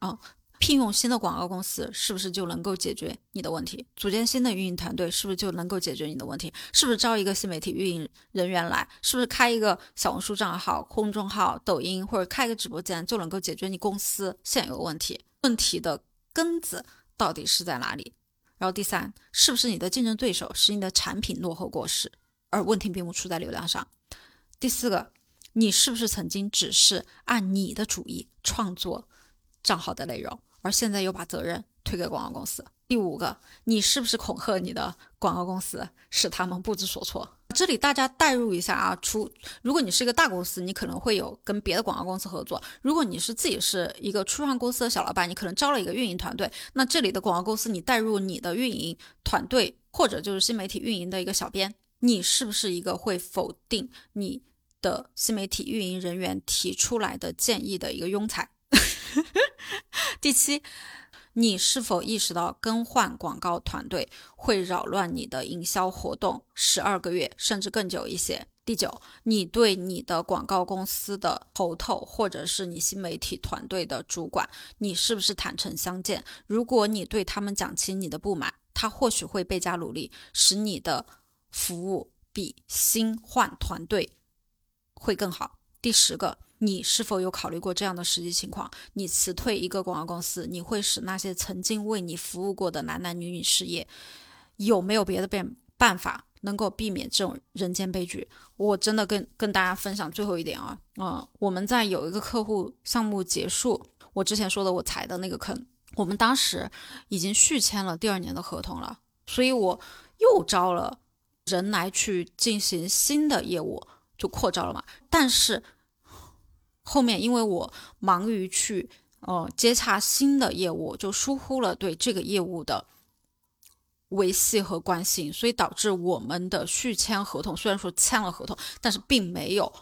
啊，聘用新的广告公司是不是就能够解决你的问题？组建新的运营团队是不是就能够解决你的问题？是不是招一个新媒体运营人员来？是不是开一个小红书账号、公众号、抖音或者开一个直播间就能够解决你公司现有问题？问题的根子到底是在哪里？然后第三，是不是你的竞争对手使你的产品落后过时，而问题并不出在流量上？第四个。你是不是曾经只是按你的主意创作账号的内容，而现在又把责任推给广告公司？第五个，你是不是恐吓你的广告公司，使他们不知所措？这里大家代入一下啊，出如果你是一个大公司，你可能会有跟别的广告公司合作；如果你是自己是一个初创公司的小老板，你可能招了一个运营团队。那这里的广告公司，你带入你的运营团队，或者就是新媒体运营的一个小编，你是不是一个会否定你？的新媒体运营人员提出来的建议的一个庸才。第七，你是否意识到更换广告团队会扰乱你的营销活动十二个月甚至更久一些？第九，你对你的广告公司的头头或者是你新媒体团队的主管，你是不是坦诚相见？如果你对他们讲清你的不满，他或许会倍加努力，使你的服务比新换团队。会更好。第十个，你是否有考虑过这样的实际情况？你辞退一个广告公司，你会使那些曾经为你服务过的男男女女失业？有没有别的办办法能够避免这种人间悲剧？我真的跟跟大家分享最后一点啊，嗯，我们在有一个客户项目结束，我之前说的我踩的那个坑，我们当时已经续签了第二年的合同了，所以我又招了人来去进行新的业务。就扩招了嘛，但是后面因为我忙于去呃接洽新的业务，就疏忽了对这个业务的维系和关心，所以导致我们的续签合同虽然说签了合同，但是并没有，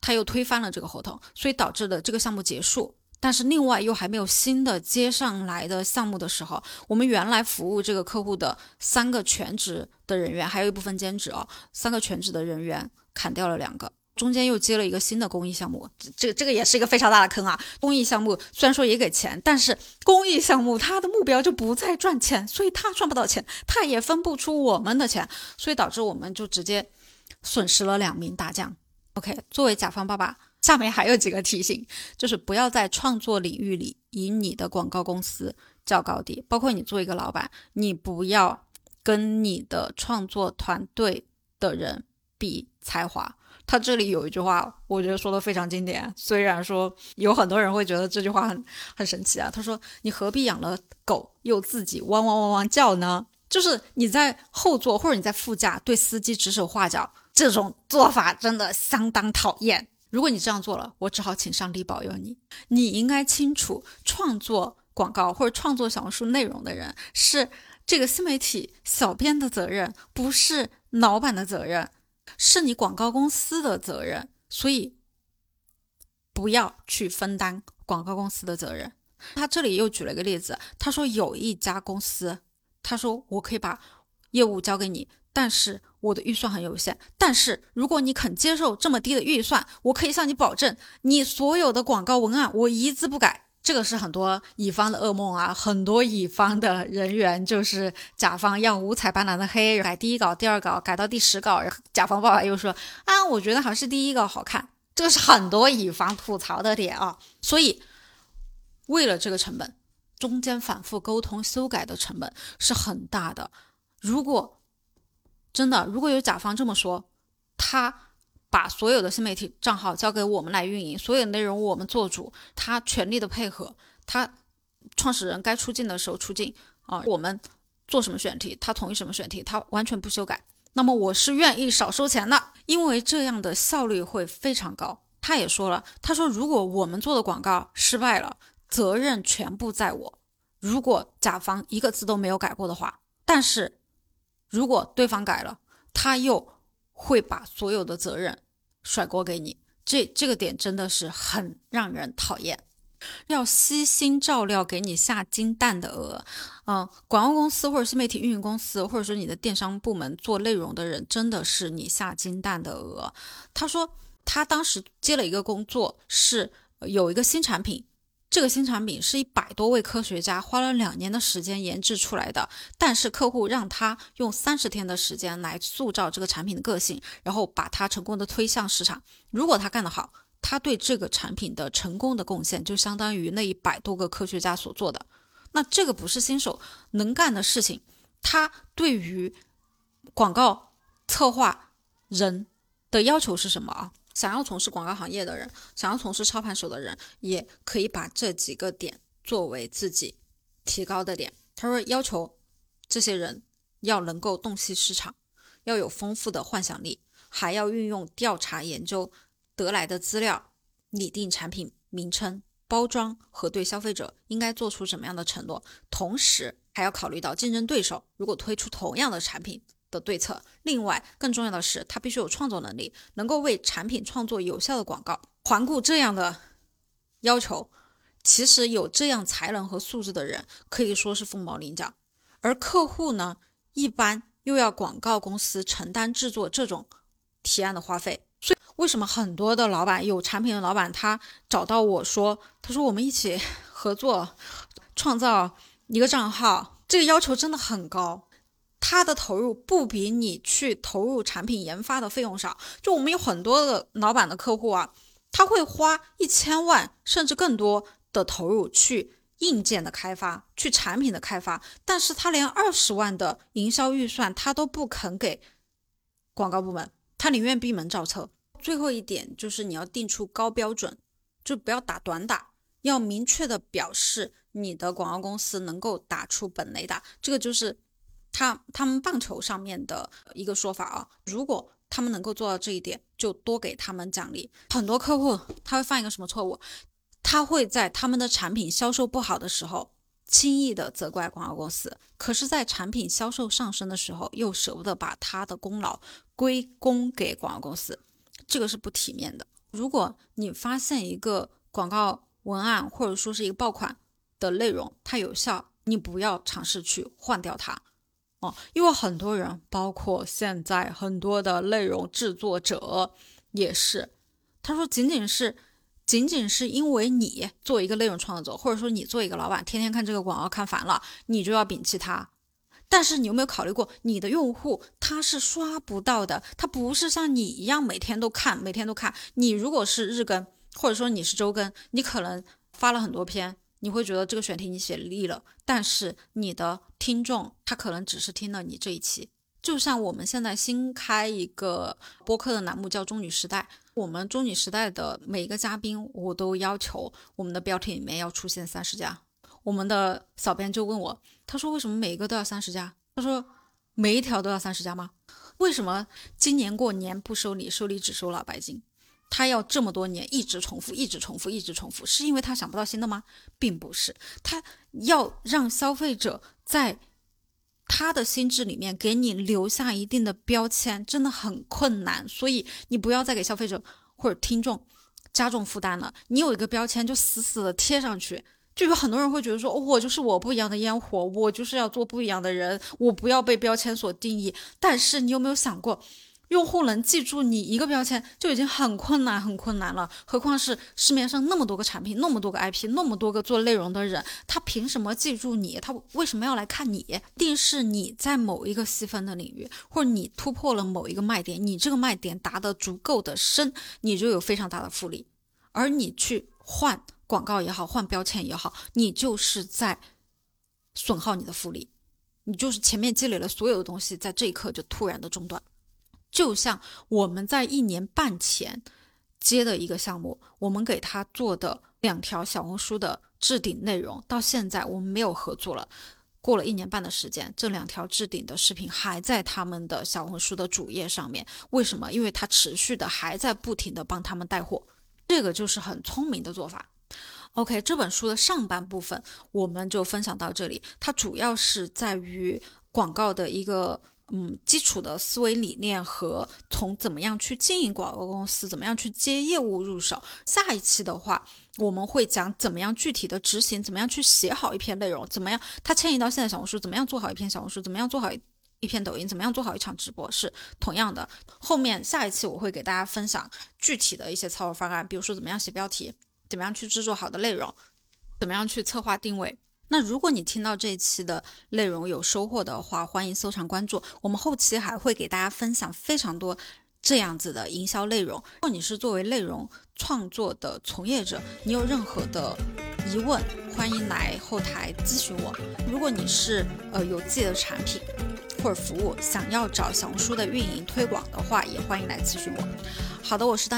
他又推翻了这个合同，所以导致的这个项目结束。但是另外又还没有新的接上来的项目的时候，我们原来服务这个客户的三个全职的人员，还有一部分兼职哦，三个全职的人员。砍掉了两个，中间又接了一个新的公益项目，这这个也是一个非常大的坑啊！公益项目虽然说也给钱，但是公益项目它的目标就不再赚钱，所以他赚不到钱，他也分不出我们的钱，所以导致我们就直接损失了两名大将。OK，作为甲方爸爸，下面还有几个提醒，就是不要在创作领域里以你的广告公司较高低，包括你做一个老板，你不要跟你的创作团队的人比才华。他这里有一句话，我觉得说的非常经典。虽然说有很多人会觉得这句话很很神奇啊。他说：“你何必养了狗又自己汪汪汪汪叫呢？”就是你在后座或者你在副驾对司机指手画脚，这种做法真的相当讨厌。如果你这样做了，我只好请上帝保佑你。你应该清楚，创作广告或者创作小红书内容的人是这个新媒体小编的责任，不是老板的责任。是你广告公司的责任，所以不要去分担广告公司的责任。他这里又举了一个例子，他说有一家公司，他说我可以把业务交给你，但是我的预算很有限。但是如果你肯接受这么低的预算，我可以向你保证，你所有的广告文案我一字不改。这个是很多乙方的噩梦啊！很多乙方的人员就是甲方要五彩斑斓的黑，改第一稿、第二稿，改到第十稿，甲方爸爸又说啊，我觉得还是第一稿好看。这个是很多乙方吐槽的点啊！所以为了这个成本，中间反复沟通、修改的成本是很大的。如果真的如果有甲方这么说，他。把所有的新媒体账号交给我们来运营，所有内容我们做主，他全力的配合，他创始人该出镜的时候出镜啊，我们做什么选题，他同意什么选题，他完全不修改。那么我是愿意少收钱的，因为这样的效率会非常高。他也说了，他说如果我们做的广告失败了，责任全部在我。如果甲方一个字都没有改过的话，但是如果对方改了，他又。会把所有的责任甩锅给你，这这个点真的是很让人讨厌。要悉心照料给你下金蛋的鹅，嗯，广告公司或者新媒体运营公司，或者说你的电商部门做内容的人，真的是你下金蛋的鹅。他说他当时接了一个工作，是有一个新产品。这个新产品是一百多位科学家花了两年的时间研制出来的，但是客户让他用三十天的时间来塑造这个产品的个性，然后把它成功的推向市场。如果他干得好，他对这个产品的成功的贡献就相当于那一百多个科学家所做的。那这个不是新手能干的事情。他对于广告策划人的要求是什么啊？想要从事广告行业的人，想要从事操盘手的人，也可以把这几个点作为自己提高的点。他说，要求这些人要能够洞悉市场，要有丰富的幻想力，还要运用调查研究得来的资料，拟定产品名称、包装和对消费者应该做出什么样的承诺，同时还要考虑到竞争对手如果推出同样的产品。的对策。另外，更重要的是，他必须有创作能力，能够为产品创作有效的广告。环顾这样的要求，其实有这样才能和素质的人可以说是凤毛麟角。而客户呢，一般又要广告公司承担制作这种提案的花费。所以，为什么很多的老板有产品的老板，他找到我说，他说我们一起合作创造一个账号，这个要求真的很高。他的投入不比你去投入产品研发的费用少。就我们有很多的老板的客户啊，他会花一千万甚至更多的投入去硬件的开发，去产品的开发，但是他连二十万的营销预算他都不肯给广告部门，他宁愿闭门造车。最后一点就是你要定出高标准，就不要打短打，要明确的表示你的广告公司能够打出本雷达，这个就是。他他们棒球上面的一个说法啊，如果他们能够做到这一点，就多给他们奖励。很多客户他会犯一个什么错误？他会在他们的产品销售不好的时候，轻易的责怪广告公司；可是，在产品销售上升的时候，又舍不得把他的功劳归功给广告公司，这个是不体面的。如果你发现一个广告文案或者说是一个爆款的内容它有效，你不要尝试去换掉它。哦，因为很多人，包括现在很多的内容制作者，也是，他说仅仅是仅仅是因为你做一个内容创作者，或者说你做一个老板，天天看这个广告看烦了，你就要摒弃它。但是你有没有考虑过，你的用户他是刷不到的，他不是像你一样每天都看，每天都看。你如果是日更，或者说你是周更，你可能发了很多篇，你会觉得这个选题你写腻了，但是你的听众他可能只是听了你这一期。就像我们现在新开一个播客的栏目叫《中女时代》，我们《中女时代》的每一个嘉宾，我都要求我们的标题里面要出现三十家。我们的小编就问我，他说为什么每个都要三十家？他说每一条都要三十家吗？为什么今年过年不收礼，收礼只收老白金？他要这么多年一直重复，一直重复，一直重复，是因为他想不到新的吗？并不是，他要让消费者在。他的心智里面给你留下一定的标签，真的很困难，所以你不要再给消费者或者听众加重负担了。你有一个标签就死死的贴上去，就有很多人会觉得说，我就是我不一样的烟火，我就是要做不一样的人，我不要被标签所定义。但是你有没有想过？用户能记住你一个标签就已经很困难很困难了，何况是市面上那么多个产品，那么多个 IP，那么多个做内容的人，他凭什么记住你？他为什么要来看你？一定是你在某一个细分的领域，或者你突破了某一个卖点，你这个卖点答得足够的深，你就有非常大的复利。而你去换广告也好，换标签也好，你就是在损耗你的复利，你就是前面积累了所有的东西，在这一刻就突然的中断。就像我们在一年半前接的一个项目，我们给他做的两条小红书的置顶内容，到现在我们没有合作了。过了一年半的时间，这两条置顶的视频还在他们的小红书的主页上面。为什么？因为他持续的还在不停的帮他们带货，这个就是很聪明的做法。OK，这本书的上半部分我们就分享到这里，它主要是在于广告的一个。嗯，基础的思维理念和从怎么样去经营广告公司，怎么样去接业务入手。下一期的话，我们会讲怎么样具体的执行，怎么样去写好一篇内容，怎么样它迁移到现在小红书，怎么样做好一篇小红书，怎么样做好一篇抖音，怎么样做好一场直播，是同样的。后面下一期我会给大家分享具体的一些操作方案，比如说怎么样写标题，怎么样去制作好的内容，怎么样去策划定位。那如果你听到这一期的内容有收获的话，欢迎收藏关注。我们后期还会给大家分享非常多这样子的营销内容。如果你是作为内容创作的从业者，你有任何的疑问，欢迎来后台咨询我。如果你是呃有自己的产品或者服务，想要找小红书的运营推广的话，也欢迎来咨询我。好的，我是当。